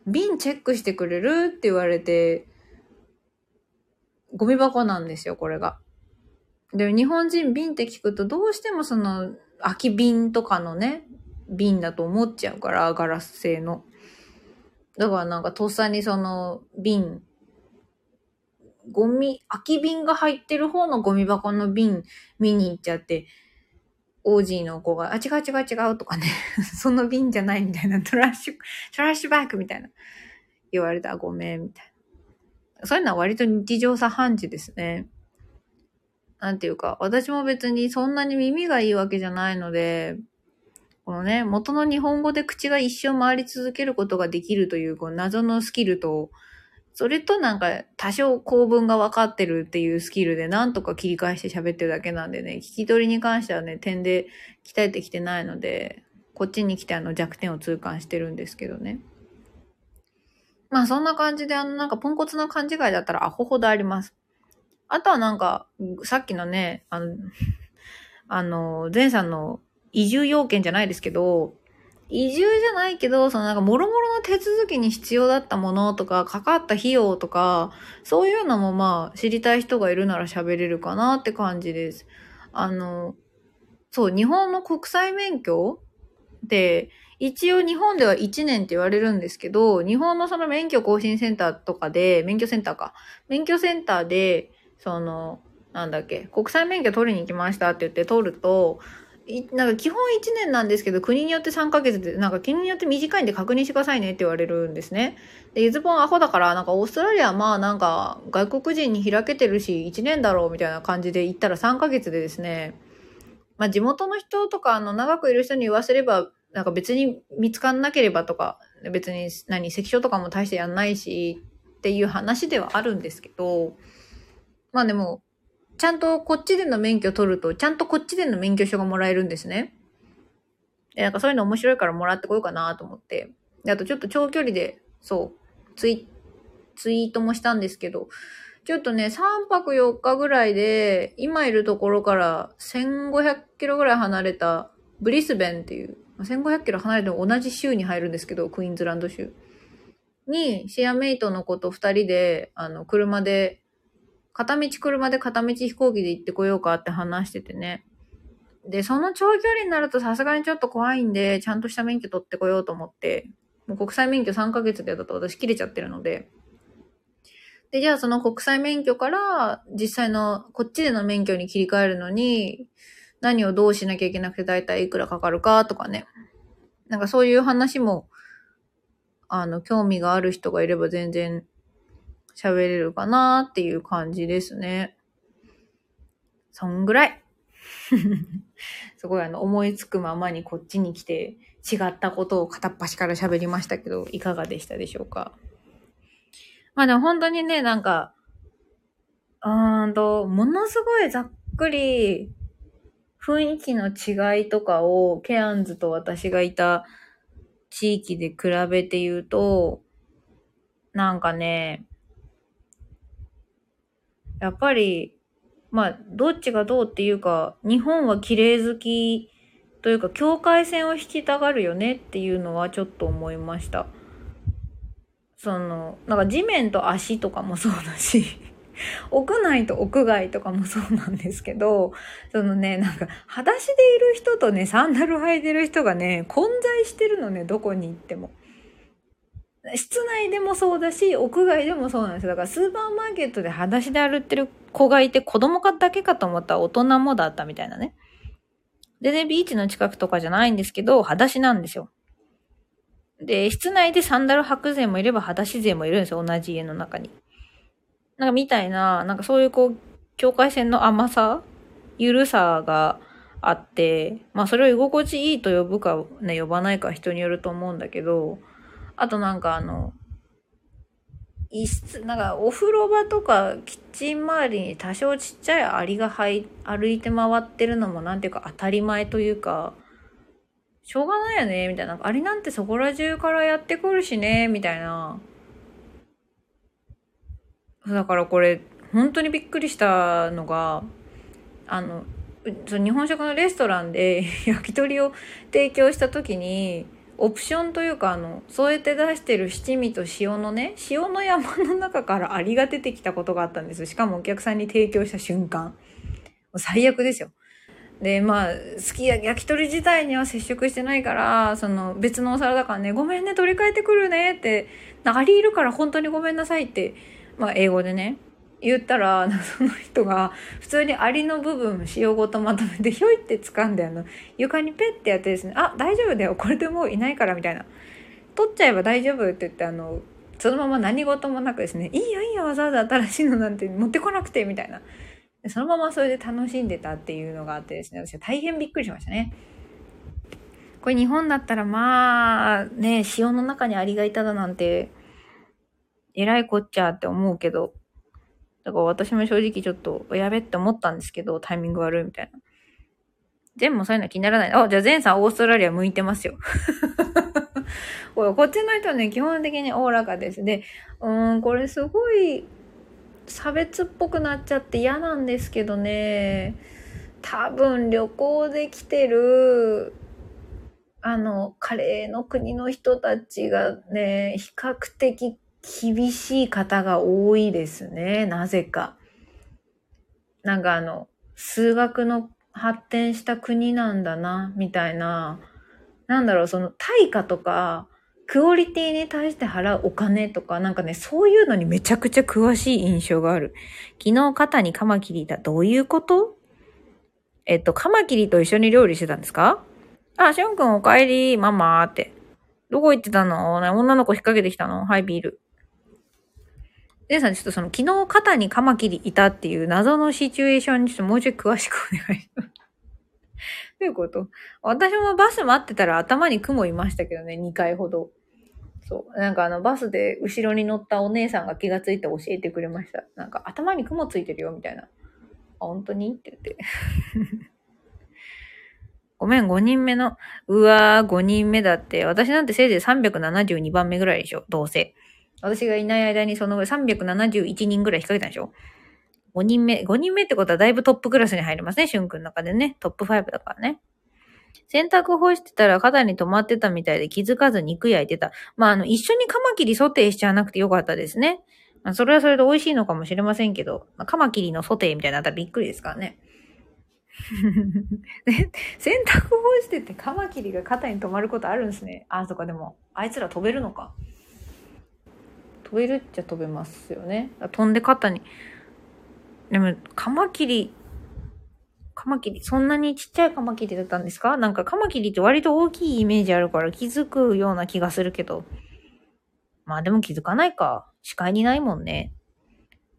瓶チェックしてくれるって言われて、ゴミ箱なんですよ、これが。で、日本人瓶って聞くとどうしてもその空き瓶とかのね、瓶だと思っちゃうから、ガラス製の。だからなんかとっさにその瓶、ゴミ、空き瓶が入ってる方のゴミ箱の瓶見に行っちゃって、オージーの子が、あ、違う違う違うとかね、その瓶じゃないみたいな、トラッシュ、トラッシュバッグみたいな言われた、ごめん、みたいな。そういうのは割と日常茶飯事ですね。なんていうか、私も別にそんなに耳がいいわけじゃないので、このね、元の日本語で口が一生回り続けることができるという、この謎のスキルと、それとなんか多少構文が分かってるっていうスキルでなんとか切り返して喋ってるだけなんでね、聞き取りに関してはね、点で鍛えてきてないので、こっちに来てあの弱点を痛感してるんですけどね。まあそんな感じであのなんかポンコツな勘違いだったらアホほどあります。あとはなんか、さっきのね、あの、あの、前さんの移住要件じゃないですけど、移住じゃないけど、そのなんか、もろもろの手続きに必要だったものとか、かかった費用とか、そういうのもまあ、知りたい人がいるなら喋れるかなって感じです。あの、そう、日本の国際免許って、一応日本では1年って言われるんですけど、日本のその免許更新センターとかで、免許センターか。免許センターで、その、なんだっけ、国際免許取りに行きましたって言って取ると、なんか基本1年なんですけど、国によって3ヶ月で、なんか国によって短いんで確認してくださいねって言われるんですね。で、ゆずぽんアホだから、なんかオーストラリアはまあなんか外国人に開けてるし、1年だろうみたいな感じで行ったら3ヶ月でですね、まあ地元の人とか、あの長くいる人に言わせれば、なんか別に見つかんなければとか、別に何、関所とかも大してやんないし、っていう話ではあるんですけど、まあでも、ちゃんとこっちでの免許取ると、ちゃんとこっちでの免許証がもらえるんですね。で、なんかそういうの面白いからもらってこようかなと思って。で、あとちょっと長距離で、そう、ツイ、ツイートもしたんですけど、ちょっとね、3泊4日ぐらいで、今いるところから1500キロぐらい離れたブリスベンっていう、1500キロ離れても同じ州に入るんですけど、クイーンズランド州。に、シェアメイトの子と二人で、あの、車で、片道車で片道飛行機で行ってこようかって話しててね。で、その長距離になるとさすがにちょっと怖いんで、ちゃんとした免許取ってこようと思って、もう国際免許3ヶ月でだと私切れちゃってるので、で、じゃあその国際免許から実際のこっちでの免許に切り替えるのに、何をどうしなきゃいけなくて大体いくらかかるかとかね。なんかそういう話もあの、興味がある人がいれば全然喋れるかなっていう感じですね。そんぐらい。すごいあの、思いつくままにこっちに来て違ったことを片っ端から喋りましたけど、いかがでしたでしょうか？まあでも本当にね、なんか、うーんと、ものすごいざっくり雰囲気の違いとかをケアンズと私がいた地域で比べて言うと、なんかね、やっぱり、まあ、どっちがどうっていうか、日本は綺麗好きというか、境界線を引きたがるよねっていうのはちょっと思いました。その、なんか地面と足とかもそうだし 屋内と屋外とかもそうなんですけど、そのね、なんか、裸足でいる人とね、サンダル履いてる人がね、混在してるのね、どこに行っても。室内でもそうだし、屋外でもそうなんですよ。だからスーパーマーケットで裸足で歩ってる子がいて、子供かだけかと思ったら大人もだったみたいなね。でね、ビーチの近くとかじゃないんですけど、裸足なんですよ。で、室内でサンダル履く勢もいれば裸足勢もいるんですよ、同じ家の中に。なんかみたいな、なんかそういうこう、境界線の甘さ、ゆるさがあって、まあそれを居心地いいと呼ぶかね、呼ばないか人によると思うんだけど、あとなんかあの、一室、なんかお風呂場とかキッチン周りに多少ちっちゃいアリが入歩いて回ってるのもなんていうか当たり前というか、しょうがないよね、みたいな。アリなんてそこら中からやってくるしね、みたいな。だからこれ本当にびっくりしたのがあの日本食のレストランで 焼き鳥を提供した時にオプションというかあの添えて出してる七味と塩のね塩の山の中からアリが出てきたことがあったんです。しかもお客さんに提供した瞬間。最悪ですよ。でまあ好きや焼き鳥自体には接触してないからその別のお皿だからねごめんね取り替えてくるねってアリいるから本当にごめんなさいってまあ、英語でね、言ったら、その人が、普通にアリの部分、塩ごとまとめて、ひょいって掴んで、あの、床にペッてやってですね、あ、大丈夫だよ、これでもういないから、みたいな。取っちゃえば大丈夫って言って、あの、そのまま何事もなくですね、いいよいいよ、わざわざ新しいのなんて持ってこなくて、みたいな。そのままそれで楽しんでたっていうのがあってですね、私は大変びっくりしましたね。これ日本だったらまあ、ね、塩の中にアリがいただなんて、えらいこっちゃって思うけど、だから私も正直ちょっと、やべって思ったんですけど、タイミング悪いみたいな。全もそういうの気にならない。あ、じゃあ前さんオーストラリア向いてますよ。こっちの人はね、基本的におおらかです。で、うん、これすごい差別っぽくなっちゃって嫌なんですけどね、多分旅行で来てる、あの、カレーの国の人たちがね、比較的厳しい方が多いですね。なぜか。なんかあの、数学の発展した国なんだな、みたいな。なんだろう、その対価とか、クオリティに対して払うお金とか、なんかね、そういうのにめちゃくちゃ詳しい印象がある。昨日肩にカマキリいた。どういうこと？えっと、カマキリと一緒に料理してたんですか？あ、しゅんくんお帰り、ママーって。どこ行ってたの？女の子引っ掛けてきたの？はい、ビール。レさん、ちょっとその、昨日肩にカマキリいたっていう謎のシチュエーションにちょっともうちょい詳しくお願いします。どういうこと？私もバス待ってたら頭に雲いましたけどね、2回ほど。そう。なんかあのバスで後ろに乗ったお姉さんが気がついて教えてくれました。なんか頭に雲ついてるよ、みたいな。あ、本当に？って言って。ごめん、5人目の。うわー、5人目だって。私なんてせいぜい372番目ぐらいでしょ、どうせ。私がいない間にその371人ぐらい引っ掛けたんでしょ ?5 人目、5人目ってことはだいぶトップクラスに入りますね、しゅんくんの中でね。トップ5だからね。洗濯干してたら肩に止まってたみたいで気づかず肉焼いてた。まあ、あの、一緒にカマキリソテーしちゃわなくてよかったですね。まあ、それはそれで美味しいのかもしれませんけど、まあ、カマキリのソテーみたいになったらびっくりですからね。洗濯干しててカマキリが肩に止まることあるんですね。あ、そっか、でも、あいつら飛べるのか。飛べるっちゃ飛べますよね。飛んで肩に。でも、カマキリ、カマキリ、そんなにちっちゃいカマキリだったんですか？なんかカマキリって割と大きいイメージあるから気づくような気がするけど。まあでも気づかないか。視界にないもんね。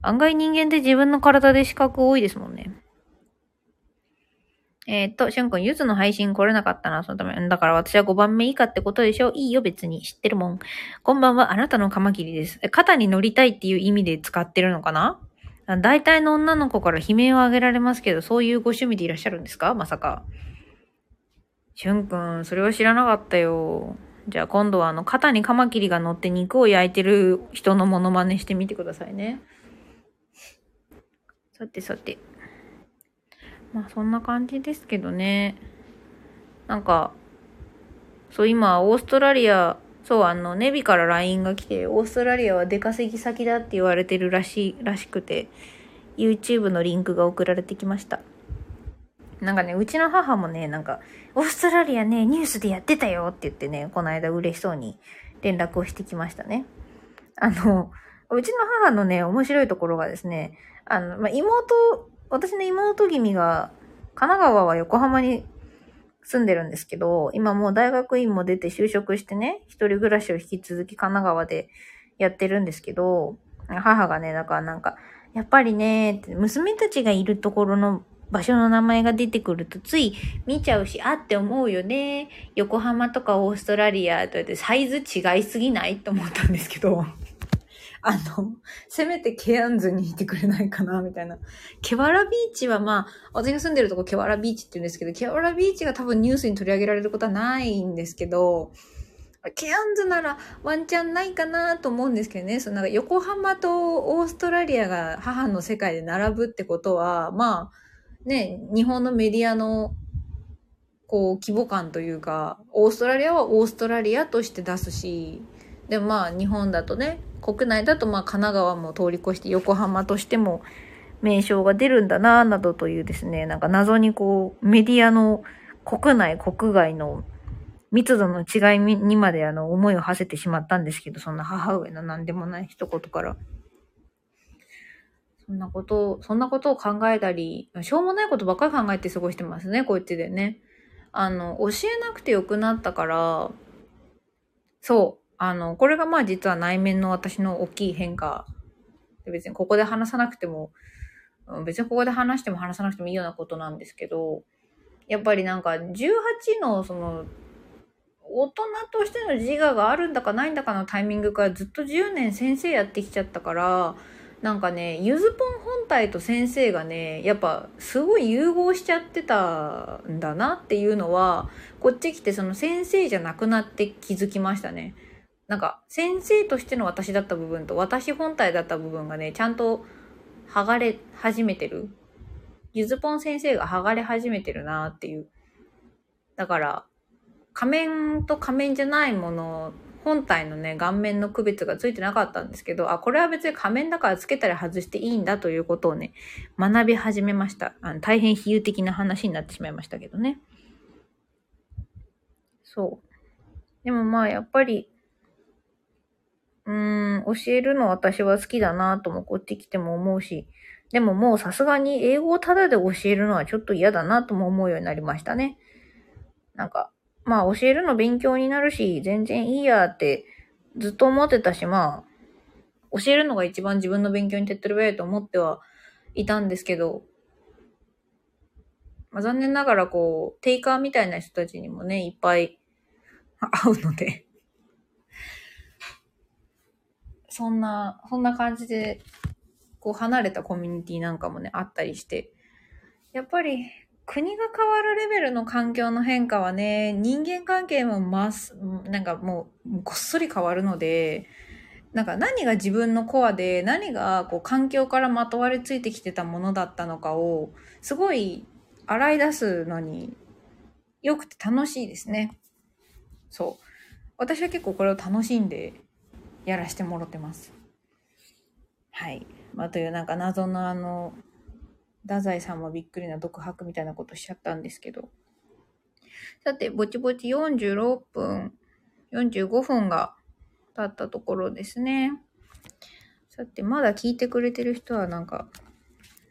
案外人間って自分の体で視覚多いですもんね。えー、っと、しゅんくん、ゆずの配信来れなかったな、そのため。だから私は5番目以下ってことでしょいいよ、別に。知ってるもん。こんばんは、あなたのカマキリです。肩に乗りたいっていう意味で使ってるのかな？大体の女の子から悲鳴を上げられますけど、そういうご趣味でいらっしゃるんですか？まさか。しゅんくん、それは知らなかったよ。じゃあ今度はあの、肩にカマキリが乗って肉を焼いてる人のモノマネしてみてくださいね。さてさて。まあそんな感じですけどね。なんか、そう今、オーストラリア、そう、あの、ネビから LINE が来て、オーストラリアは出稼ぎ先だって言われてるらしい、らしくて、YouTube のリンクが送られてきました。なんかね、うちの母もね、なんか、オーストラリアね、ニュースでやってたよって言ってね、この間嬉しそうに連絡をしてきましたね。あの、うちの母のね、面白いところがですね、あの、まあ、妹私の妹君が、神奈川は横浜に住んでるんですけど、今もう大学院も出て就職してね、一人暮らしを引き続き神奈川でやってるんですけど、母がね、だからなんか、やっぱりね、娘たちがいるところの場所の名前が出てくるとつい見ちゃうし、あって思うよね。横浜とかオーストラリアとかってサイズ違いすぎない？と思ったんですけど。あの、せめてケアンズにいてくれないかな、みたいな。ケワラビーチはまあ、私が住んでるとこケワラビーチって言うんですけど、ケワラビーチが多分ニュースに取り上げられることはないんですけど、ケアンズならワンチャンないかなと思うんですけどね。そのなんか横浜とオーストラリアが母の世界で並ぶってことは、まあ、ね、日本のメディアのこう規模感というか、オーストラリアはオーストラリアとして出すし、でまあ日本だとね、国内だとまあ神奈川も通り越して横浜としても名称が出るんだななどというですね、なんか謎にこうメディアの国内国外の密度の違いにまであの思いを馳せてしまったんですけど、そんな母上の何でもない一言から。そんなことを、そんなことを考えたり、しょうもないことばっかり考えて過ごしてますね、こっちでね。あの、教えなくてよくなったから、そう、あの、これがまあ実は内面の私の大きい変化。別にここで話さなくても、別にここで話しても話さなくてもいいようなことなんですけど、やっぱりなんか18のその、大人としての自我があるんだかないんだかのタイミングからずっと10年先生やってきちゃったから、なんかね、ゆずぽん本体と先生がね、やっぱすごい融合しちゃってたんだなっていうのは、こっち来てその先生じゃなくなって気づきましたね。なんか先生としての私だった部分と私本体だった部分がね、ちゃんと剥がれ始めてる。ゆずぽん先生が剥がれ始めてるなっていう。だから、仮面と仮面じゃないもの、本体のね、顔面の区別がついてなかったんですけど、あ、これは別に仮面だからつけたり外していいんだということをね、学び始めました。あの大変比喩的な話になってしまいましたけどね。そう。でもまあ、やっぱり、うん、教えるの私は好きだなともこっち来ても思うし、でももうさすがに英語をタダで教えるのはちょっと嫌だなとも思うようになりましたね。なんか、まあ教えるの勉強になるし、全然いいやってずっと思ってたし、まあ、教えるのが一番自分の勉強に手っ取り早いと思ってはいたんですけど、まあ、残念ながらこう、テイカーみたいな人たちにもね、いっぱい 会うのでそんな、そんな感じで、こう離れたコミュニティなんかもね、あったりして、やっぱり国が変わるレベルの環境の変化はね、人間関係もます、なんかもう、ごっそり変わるので、なんか何が自分のコアで、何がこう環境からまとわりついてきてたものだったのかを、すごい洗い出すのに良くて楽しいですね。そう。私は結構これを楽しんでやらしてもらってます。はい。まあ、というなんか謎のあの、太宰さんもびっくりな独白みたいなことしちゃったんですけど。さて、ぼちぼち46分、45分が経ったところですね。さて、まだ聞いてくれてる人はなんか、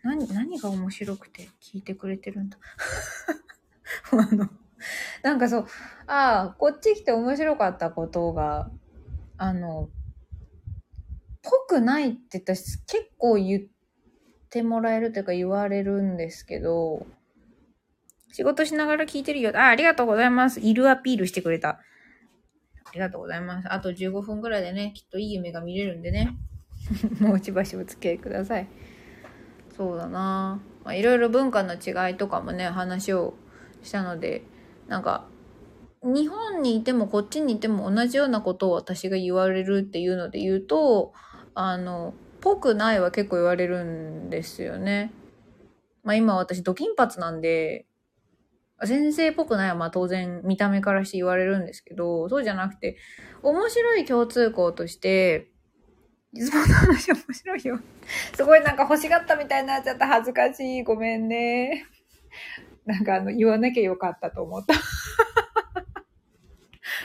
何、何が面白くて聞いてくれてるんだ？あの、なんかそう、ああ、こっち来て面白かったことが、あの、ぽくないって私結構言ってもらえるというか言われるんですけど、仕事しながら聞いてるよ。あ、ありがとうございます。いるアピールしてくれた。ありがとうございます。あと15分ぐらいでね、きっといい夢が見れるんでね。もうしばしお付き合いください。そうだなまあ、いろいろ文化の違いとかもね、話をしたので、なんか、日本にいてもこっちにいても同じようなことを私が言われるっていうので言うと、あの、ぽくないは結構言われるんですよね。まあ今私ド金髪なんで、先生っぽくないはまあ当然見た目からして言われるんですけど、そうじゃなくて、面白い共通項として、いつもの話面白いよ。すごいなんか欲しがったみたいになっちゃった。恥ずかしい。ごめんね。なんかあの、言わなきゃよかったと思っ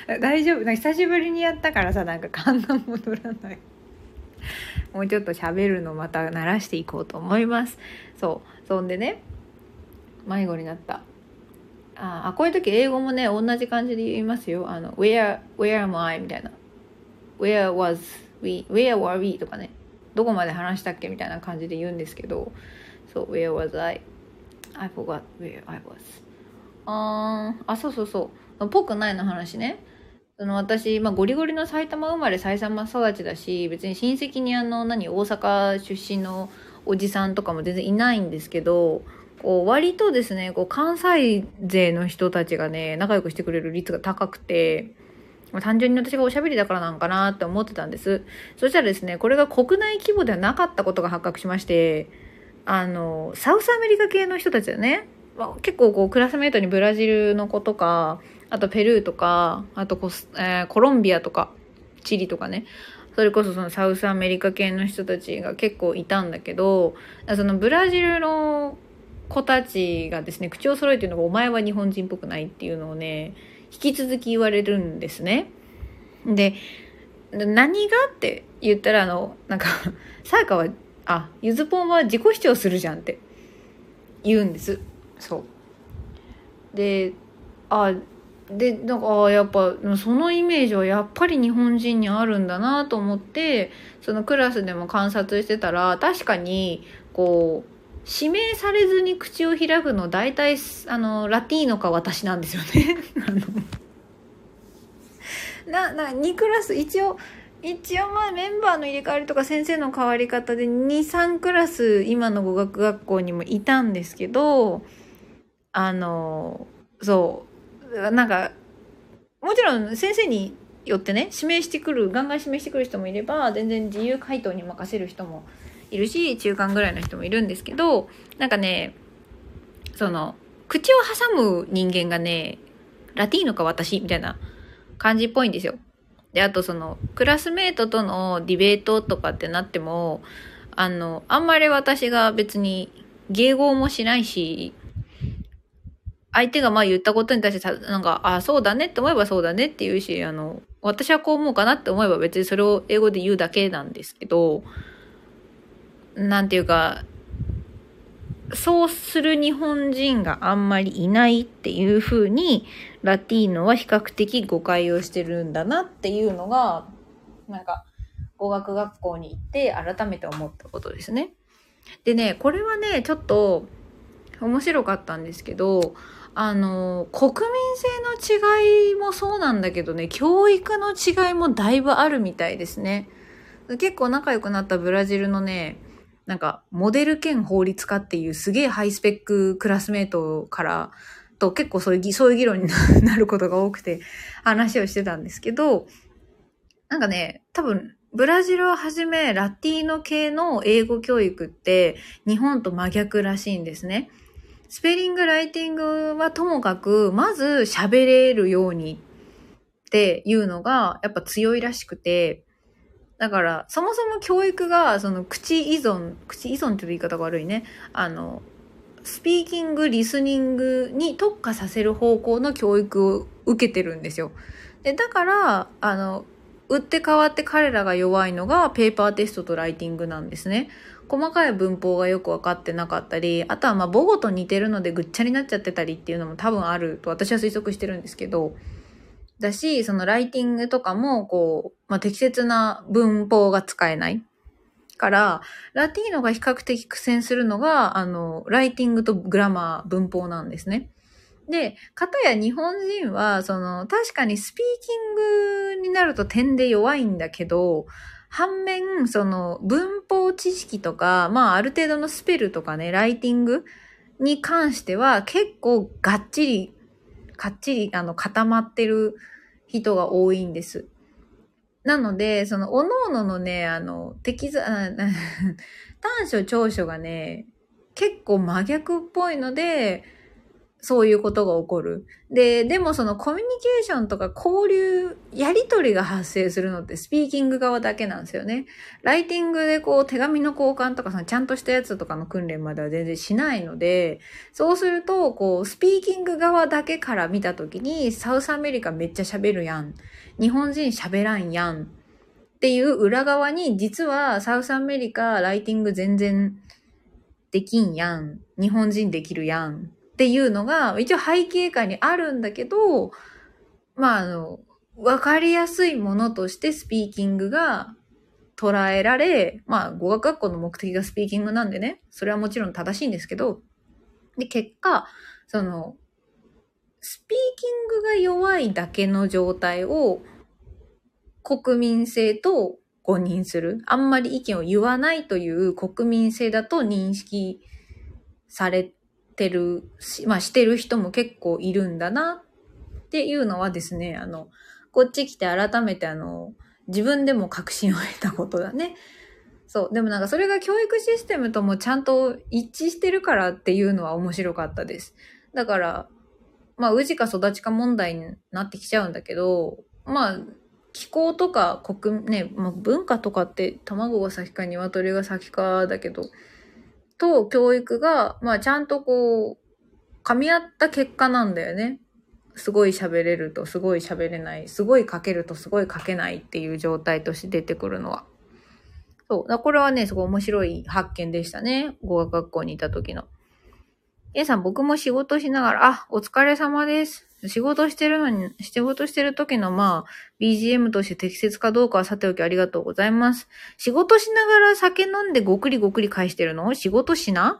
た。大丈夫。なんか久しぶりにやったからさ、なんか勘が戻らない。もうちょっと喋るのまた慣らしていこうと思います。そう。そんでね、迷子になった。ああ、こういう時英語もね、同じ感じで言いますよ。あの、where, where am I? みたいな。where was we, where were we? とかね。どこまで話したっけ？みたいな感じで言うんですけど、そう、where was I? I forgot where I was. あ、あ、そうそうそう。ぽくないの話ね。その私、まあ、ゴリゴリの埼玉生まれ埼玉育ちだし別に親戚にあの何大阪出身のおじさんとかも全然いないんですけどこう割とですねこう関西勢の人たちがね仲良くしてくれる率が高くて、単純に私がおしゃべりだからなんかなって思ってたんです。そしたらですねこれが国内規模ではなかったことが発覚しましてあの South America 系の人たちだね、まあ、結構こうクラスメートにブラジルの子とかあとペルーとか、あとコス、えー、コロンビアとか、チリとかね。それこそその South America 系の人たちが結構いたんだけど、そのブラジルの子たちがですね、口を揃えてるのがお前は日本人っぽくないっていうのをね、引き続き言われるんですね。で、何がって言ったらあの、なんか、さやかは、あ、ゆずぽんは自己主張するじゃんって言うんです。そう。で、あ、でなんかやっぱそのイメージはやっぱり日本人にあるんだなと思ってそのクラスでも観察してたら確かにこう指名されずに口を開くの大体あのラティーノか私なんですよね。なな2クラス一応一応まあメンバーの入れ替わりとか先生の変わり方で23クラス今の語学学校にもいたんですけどあのそうなんかもちろん先生によってね指名してくるガンガン指名してくる人もいれば全然自由回答に任せる人もいるし中間ぐらいの人もいるんですけどなんかねその口を挟む人間がねラティーノか私みたいな感じっぽいんですよ。であとそのクラスメートとのディベートとかってなってもあのあんまり私が別に迎合もしないし相手がまあ言ったことに対して、なんか、ああ、そうだねって思えばそうだねって言うし、あの、私はこう思うかなって思えば別にそれを英語で言うだけなんですけど、なんていうか、そうする日本人があんまりいないっていう風に、ラティーノは比較的誤解をしてるんだなっていうのが、なんか、語学学校に行って改めて思ったことですね。でね、これはね、ちょっと、面白かったんですけど、あの、国民性の違いもそうなんだけどね、教育の違いもだいぶあるみたいですね。結構仲良くなったブラジルのね、なんか、モデル兼法律家っていうすげえハイスペッククラスメートからと結構そういう、そういう議論になることが多くて話をしてたんですけど、なんかね、多分、ブラジルをはじめラティーノ系の英語教育って日本と真逆らしいんですね。スペリング、ライティングはともかく、まず喋れるようにっていうのがやっぱ強いらしくて、だから、そもそも教育が、その、口依存、口依存って言い方が悪いね。あの、スピーキング、リスニングに特化させる方向の教育を受けてるんですよ。で、だから、あの、打って変わって彼らが弱いのがペーパーテストとライティングなんですね。細かい文法がよく分かってなかったり、あとはまあ母語と似てるのでぐっちゃになっちゃってたりっていうのも多分あると私は推測してるんですけど、だし、そのライティングとかもこう、まあ、適切な文法が使えない。から、ラティーノが比較的苦戦するのが、あの、ライティングとグラマー、文法なんですね。で、かたや日本人は、その、確かにスピーキングになると点で弱いんだけど、反面、その、文法知識とか、まあ、ある程度のスペルとかね、ライティングに関しては、結構がっちり、かっちり、あの、固まってる人が多いんです。なので、その、おのおののね、あの、適材、短所長所がね、結構真逆っぽいので、そういうことが起こる。で、でもそのコミュニケーションとか交流、やりとりが発生するのってスピーキング側だけなんですよね。ライティングでこう手紙の交換とかさ、ちゃんとしたやつとかの訓練までは全然しないので、そうすると、こう、スピーキング側だけから見たときに、 South America めっちゃ喋るやん。日本人喋らんやん。っていう裏側に、実は South America ライティング全然できんやん。日本人できるやん。っていうのが、一応背景下にあるんだけど、まあ、あの、わかりやすいものとしてスピーキングが捉えられ、まあ、語学学校の目的がスピーキングなんでね、それはもちろん正しいんですけど、で、結果、その、スピーキングが弱いだけの状態を国民性と誤認する。あんまり意見を言わないという国民性だと認識されてるし、まあしてる人も結構いるんだなっていうのはですね、あの、こっち来て改めてあの、自分でも確信を得たことだね。そう。でもなんかそれが教育システムともちゃんと一致してるからっていうのは面白かったです。だから、まあ、氏か育ちか問題になってきちゃうんだけど、まあ、気候とか国、ね、まあ、文化とかって卵が先か鶏が先かだけど、と教育が、まあちゃんとこう、噛み合った結果なんだよね。すごい喋れるとすごい喋れない。すごい書けるとすごい書けないっていう状態として出てくるのは。そう。これはね、すごい面白い発見でしたね。語学学校にいた時の。A さん、僕も仕事しながら、あ、お疲れ様です。仕事してるのに、仕事してる時のまあ、BGM として適切かどうかはさておきありがとうございます。仕事しながら酒飲んでごくりごくり返してるの？仕事しな？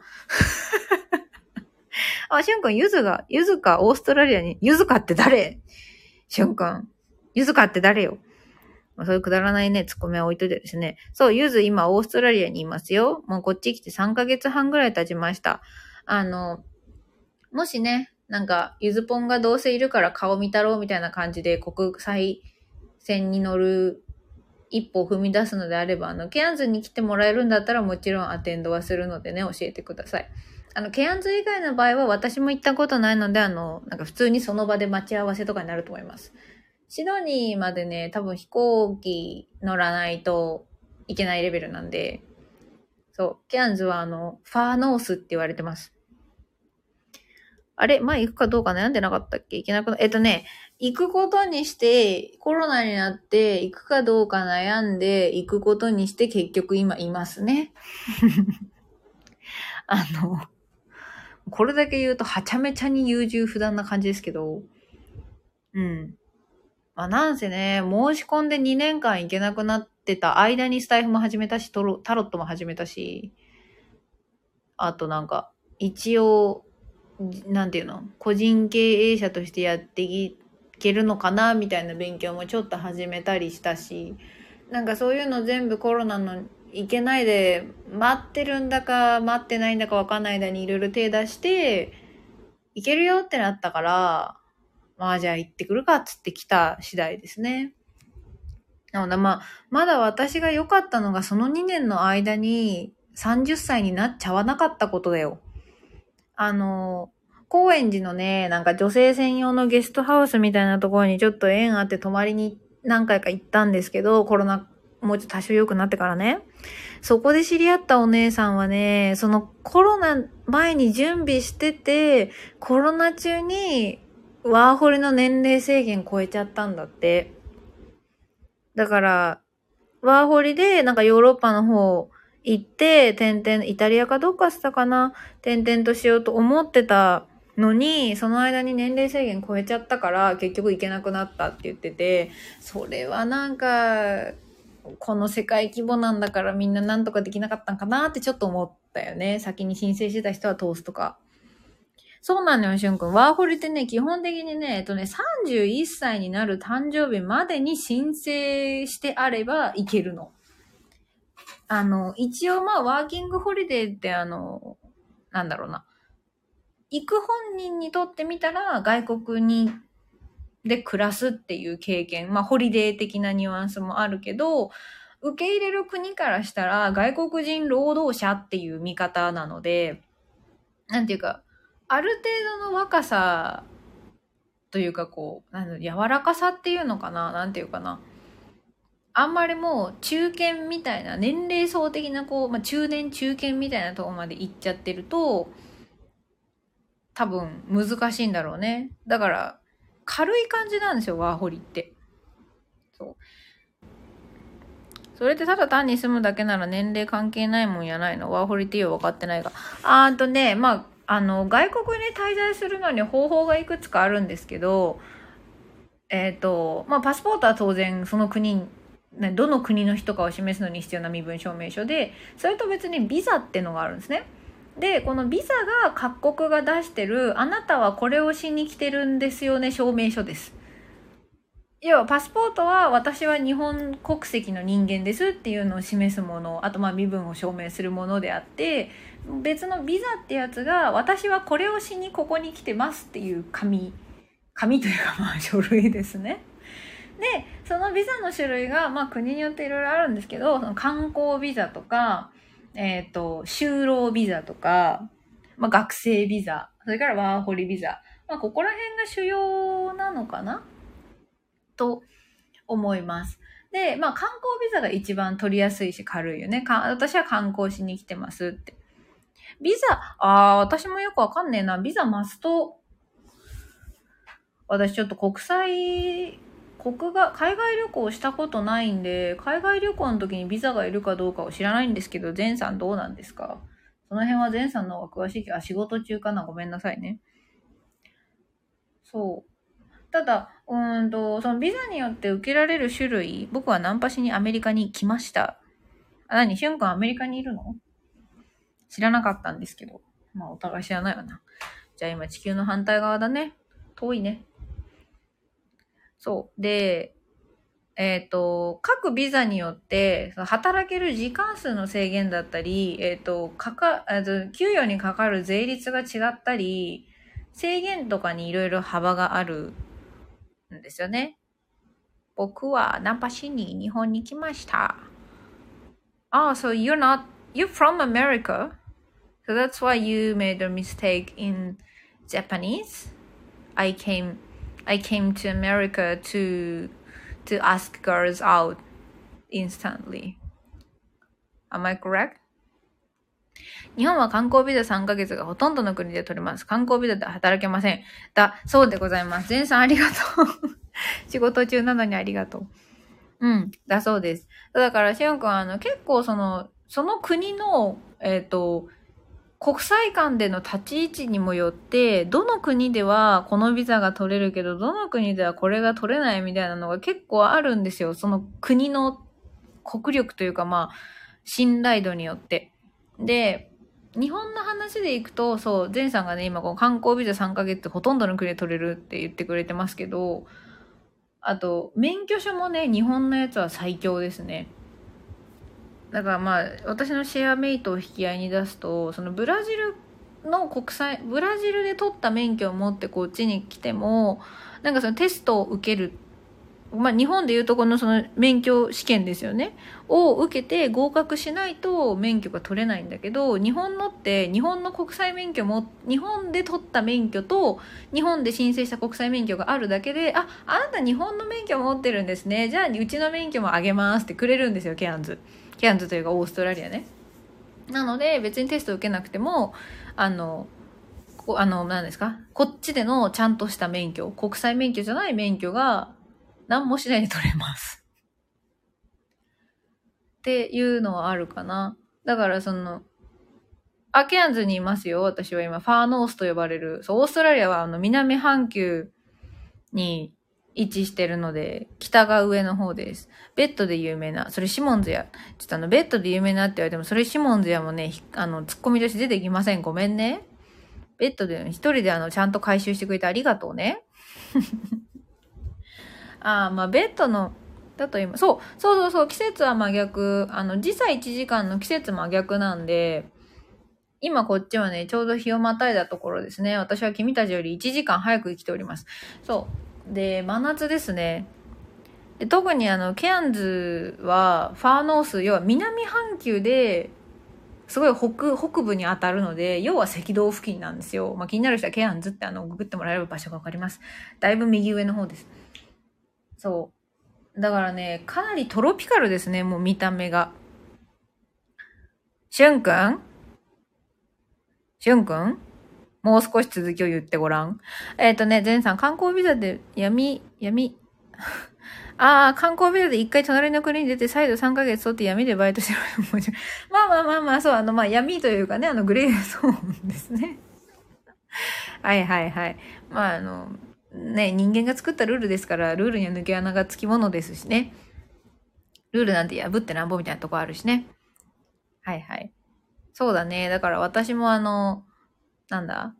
あ、しゅんくん、ゆずが、ゆずか、オーストラリアに、ゆずかって誰？しゅんくん、ゆずかって誰よ？まあ、そういうくだらないね、ツッコミは置いといてですね。そう、ゆず今オーストラリアにいますよ。もうこっち来て3ヶ月半ぐらい経ちました。あの、もしね、なんか、ゆずぽんがどうせいるから顔見たろうみたいな感じで国際線に乗る一歩を踏み出すのであれば、あの、ケアンズに来てもらえるんだったらもちろんアテンドはするのでね、教えてください。あの、ケアンズ以外の場合は私も行ったことないので、あの、なんか普通にその場で待ち合わせとかになると思います。シドニーまでね、多分飛行機乗らないといけないレベルなんで、そう、ケアンズはあの、ファーノースって言われてます。あれ？前行くかどうか悩んでなかったっけ？行けなくな、えっとね、行くことにして、コロナになって行くかどうか悩んで行くことにして結局今いますね。あの、これだけ言うとはちゃめちゃに優柔不断な感じですけど、うん。まあなんせね、申し込んで2年間行けなくなってた間にスタイフも始めたし、タロットも始めたし、あとなんか、一応、なんていうの？個人経営者としてやっていけるのかなみたいな勉強もちょっと始めたりしたし、なんかそういうの全部コロナのいけないで待ってるんだか待ってないんだかわかんない間にいろいろ手出していけるよってなったからまあじゃあ行ってくるかっつって来た次第ですね。なのでまあまだ私が良かったのがその2年の間に30歳になっちゃわなかったことだよ。あの、高円寺のね、なんか女性専用のゲストハウスみたいなところにちょっと縁あって泊まりに何回か行ったんですけど、コロナもうちょっと多少良くなってからね。そこで知り合ったお姉さんはね、そのコロナ前に準備してて、コロナ中にワーホリの年齢制限超えちゃったんだって。だから、ワーホリでなんかヨーロッパの方行って、点々、イタリアかどっかしたかな？点々としようと思ってたのに、その間に年齢制限超えちゃったから、結局行けなくなったって言ってて、それはなんか、この世界規模なんだからみんななんとかできなかったんかなってちょっと思ったよね。先に申請してた人は通すとか。そうなのよ、しゅんくん。ワーホリってね、基本的にね、えっとね、31歳になる誕生日までに申請してあればいけるの。あの、一応まあ、ワーキングホリデーってあの、なんだろうな。行く本人にとってみたら、外国にで暮らすっていう経験、まあ、ホリデー的なニュアンスもあるけど、受け入れる国からしたら外国人労働者っていう見方なので、なんていうか、ある程度の若さというかこう、なん柔らかさっていうのかななんていうかな。あんまりもう中堅みたいな、年齢層的なこう、まあ、中年中堅みたいなとこまで行っちゃってると、多分難しいんだろうね。だから、軽い感じなんですよ、ワーホリって。そう。それってただ単に住むだけなら年齢関係ないもんやないのワーホリってよう分かってないが。あーとね、まあ、あの、外国に滞在するのに方法がいくつかあるんですけど、えっ、ー、と、まあ、パスポートは当然その国ね、どの国の人かを示すのに必要な身分証明書で、それと別にビザってのがあるんですね。で、このビザが各国が出してる、あなたはこれをしに来てるんですよね、証明書です。要はパスポートは私は日本国籍の人間ですっていうのを示すもの、あとまあ身分を証明するものであって、別のビザってやつが私はこれをしにここに来てますっていう紙、紙というかまあ書類ですね。で、そのビザの種類がまあ国によっていろいろあるんですけど、その観光ビザとか、えっ、ー、と、就労ビザとか、まあ、学生ビザ、それからワーホリビザ。まあ、ここら辺が主要なのかな？と思います。で、まあ、観光ビザが一番取りやすいし軽いよね。か私は観光しに来てますって。ビザ、ああ、私もよくわかんねえな。ビザマスト。私ちょっと国際国が、海外旅行したことないんで、海外旅行の時にビザがいるかどうかを知らないんですけど、前さんどうなんですか？その辺は前さんの方が詳しいけど、あ、仕事中かな？ごめんなさいね。そう。ただ、うんと、そのビザによって受けられる種類、僕はナンパしにアメリカに来ました。あ、何？しゅんくんアメリカにいるの？知らなかったんですけど。まあ、お互い知らないわな。じゃあ今地球の反対側だね。遠いね。そう。で、えっ、ー、と、各ビザによって、働ける時間数の制限だったり、えっ、ー、と、かか、給与にかかる税率が違ったり、制限とかにいろいろ幅があるんですよね。僕はナンパしに日本に来ました。あ、oh, so you're not, you're from America? So that's why you made a mistake in Japanese? I came I came to America to to ask girls out instantly. Am I correct? 日本は観光ビザ3ヶ月がほとんどの国で取れます。観光ビザで働けません。だ、そうでございます。全さんありがとう。仕事中なのにありがとう。うん、だそうです。だから、しおんくん、あの、結構その、その国の、えっ、ー、と、国際間での立ち位置にもよって、どの国ではこのビザが取れるけど、どの国ではこれが取れないみたいなのが結構あるんですよ。その国の国力というかまあ、信頼度によって。で、日本の話でいくと、そう、前さんがね、今こう観光ビザ3ヶ月ほとんどの国で取れるって言ってくれてますけど、あと、免許証もね、日本のやつは最強ですね。だからまあ、私のシェアメイトを引き合いに出すと、そのブラジルの国際、ブラジルで取った免許を持ってこっちに来ても、なんかそのテストを受けるまあ、日本でいうとこのその免許試験ですよね。を受けて合格しないと免許が取れないんだけど日本のって日本の国際免許も日本で取った免許と日本で申請した国際免許があるだけでああなた日本の免許持ってるんですね。じゃあうちの免許もあげますってくれるんですよケアンズ。ケアンズというかオーストラリアね。なので別にテスト受けなくてもあのこあの何ですか？こっちでのちゃんとした免許国際免許じゃない免許が何もしないで取れます。っていうのはあるかな。だからその、アケアンズにいますよ。私は今、ファーノースと呼ばれる。そう、オーストラリアはあの、南半球に位置してるので、北が上の方です。ベッドで有名な、それシモンズや。ちょっとあの、ベッドで有名なって言われても、それシモンズやもね、あの、ツッコミとして出てきません。ごめんね。ベッドで、一人であの、ちゃんと回収してくれてありがとうね。ああ、まあベッドの、だと今、そう、そうそうそう、季節は真逆。あの、時差1時間の季節真逆なんで、今こっちはね、ちょうど日をまたいだところですね。私は君たちより1時間早く生きております。そう。で、真夏ですね。で特にあの、ケアンズは、ファーノース、要は南半球で、すごい北、北部に当たるので、要は赤道付近なんですよ。まあ、気になる人はケアンズってあの、ググってもらえれば場所がわかります。だいぶ右上の方です。そう。だからね、かなりトロピカルですね、もう見た目が。しゅんくん？しゅんくん？もう少し続きを言ってごらん。えっ、ー、とね、ゼンさん、観光ビザで闇、闇、ああ、観光ビザで一回隣の国に出て再度3ヶ月取って闇でバイトしてる。まあまあまあまあ、そう、あの、まあ闇というかね、あの、グレーゾーンですね。はいはいはい。まああの、ね、人間が作ったルールですから、ルールには抜け穴がつきものですしね。ルールなんて破ってなんぼみたいなとこあるしね。はいはい。そうだね。だから私もあの、なんだ？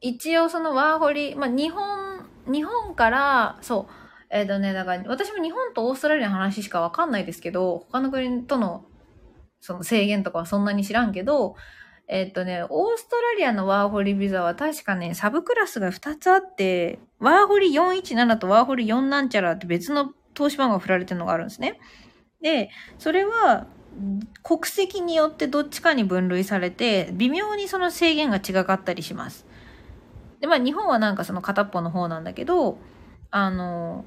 一応そのワーホリ、まあ、日本、日本から、そう、えっ、ー、とね、だから私も日本とオーストラリアの話しかわかんないですけど、他の国とのその制限とかはそんなに知らんけど、えっとね、オーストラリアのワーホリビザは確かね、サブクラスが2つあって、ワーホリ417とワーホリ4なんちゃらって別の投資番号が振られてるのがあるんですね。で、それは、国籍によってどっちかに分類されて、微妙にその制限が違かったりします。で、まあ日本はなんかその片っぽの方なんだけど、あの、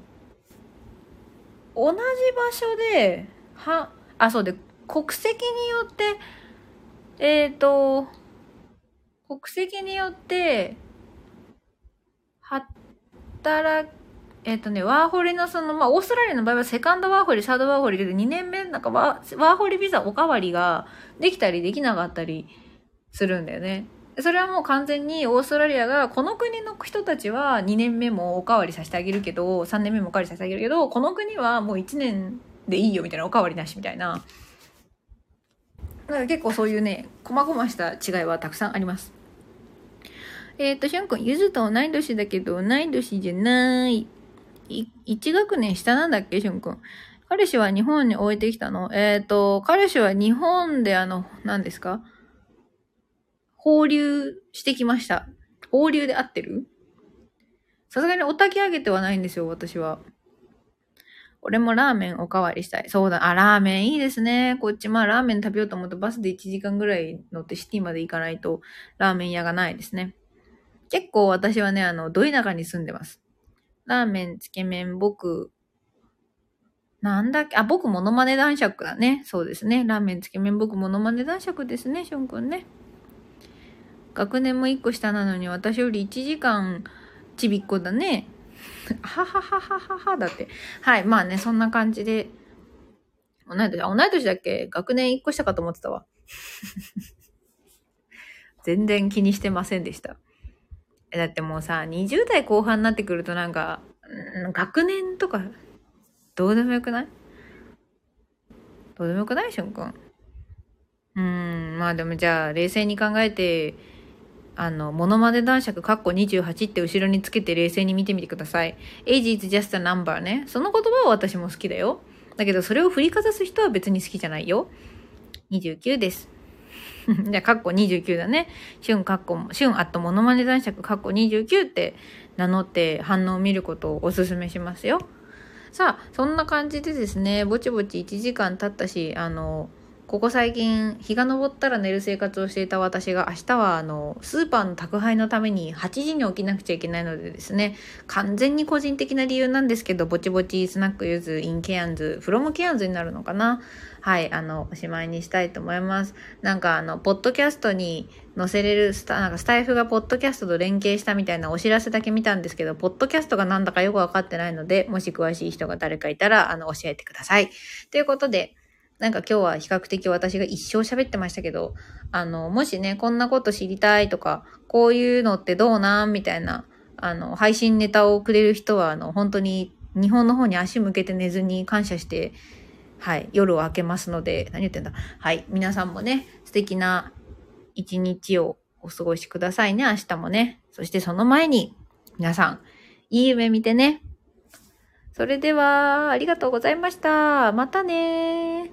同じ場所で、は、あ、そうで、国籍によって、えっ、ー、と、国籍によって、働えっ、ー、とね、ワーホリのその、まあ、オーストラリアの場合はセカンドワーホリ、サードワーホリで2年目、なんかワーホリビザおかわりができたりできなかったりするんだよね。それはもう完全にオーストラリアが、この国の人たちは2年目もおかわりさせてあげるけど、3年目もおかわりさせてあげるけど、この国はもう1年でいいよみたいな、おかわりなしみたいな。だから結構そういうね、細々した違いはたくさんあります。えっ、ー、と、しゅんくん、ゆずと同い年だけど、同い年じゃない。い、1学年下なんだっけ、しゅんくん。彼氏は日本に置いてきたの？えっ、ー、と、彼氏は日本であの、何ですか？放流してきました。放流で合ってる？さすがにお焚き上げてはないんですよ、私は。俺もラーメンおかわりしたい。そうだ。あ、ラーメンいいですね。こっち、まあラーメン食べようと思ってバスで1時間ぐらい乗ってシティまで行かないとラーメン屋がないですね。結構私はね、あの、ど田舎に住んでます。ラーメン、つけ麺、僕、なんだっけ、あ、僕、モノマネ男爵だね。そうですね。ラーメン、つけ麺、僕、モノマネ男爵ですね、しょんくんね。学年も1個下なのに、私より1時間ちびっこだね。ははははははだって。はい。まあね、そんな感じで。同い年、同い年だっけ？学年1個下かと思ってたわ。全然気にしてませんでした。だってもうさ、20代後半になってくるとなんか、学年とか、どうでもよくない？どうでもよくない？しゅんくん。うん、まあでもじゃあ、冷静に考えて、あの、モノマネ男爵カッコ28って後ろにつけて冷静に見てみてください。age is just a number ね。その言葉は私も好きだよ。だけどそれを振りかざす人は別に好きじゃないよ。29です。じゃあ、カッコ29だね。春カッコ、春あとモノマネ男爵カッコ29って名乗って反応を見ることをおすすめしますよ。さあ、そんな感じでですね、ぼちぼち1時間経ったし、あの、ここ最近日が昇ったら寝る生活をしていた私が明日はあのスーパーの宅配のために8時に起きなくちゃいけないのでですね完全に個人的な理由なんですけどぼちぼちスナックユズインケアンズフロムケアンズになるのかな？はいあのおしまいにしたいと思います。なんかあのポッドキャストに載せれるスタなんかスタイフがポッドキャストと連携したみたいなお知らせだけ見たんですけどポッドキャストがなんだかよくわかってないのでもし詳しい人が誰かいたらあの教えてください。ということでなんか今日は比較的私が一生喋ってましたけど、あの、もしね、こんなこと知りたいとか、こういうのってどうなんみたいな、あの、配信ネタをくれる人は、あの、本当に日本の方に足向けて寝ずに感謝して、はい、夜を明けますので、何言ってんだ。はい、皆さんもね、素敵な一日をお過ごしくださいね、明日もね。そしてその前に、皆さん、いい夢見てね。それでは、ありがとうございました。またね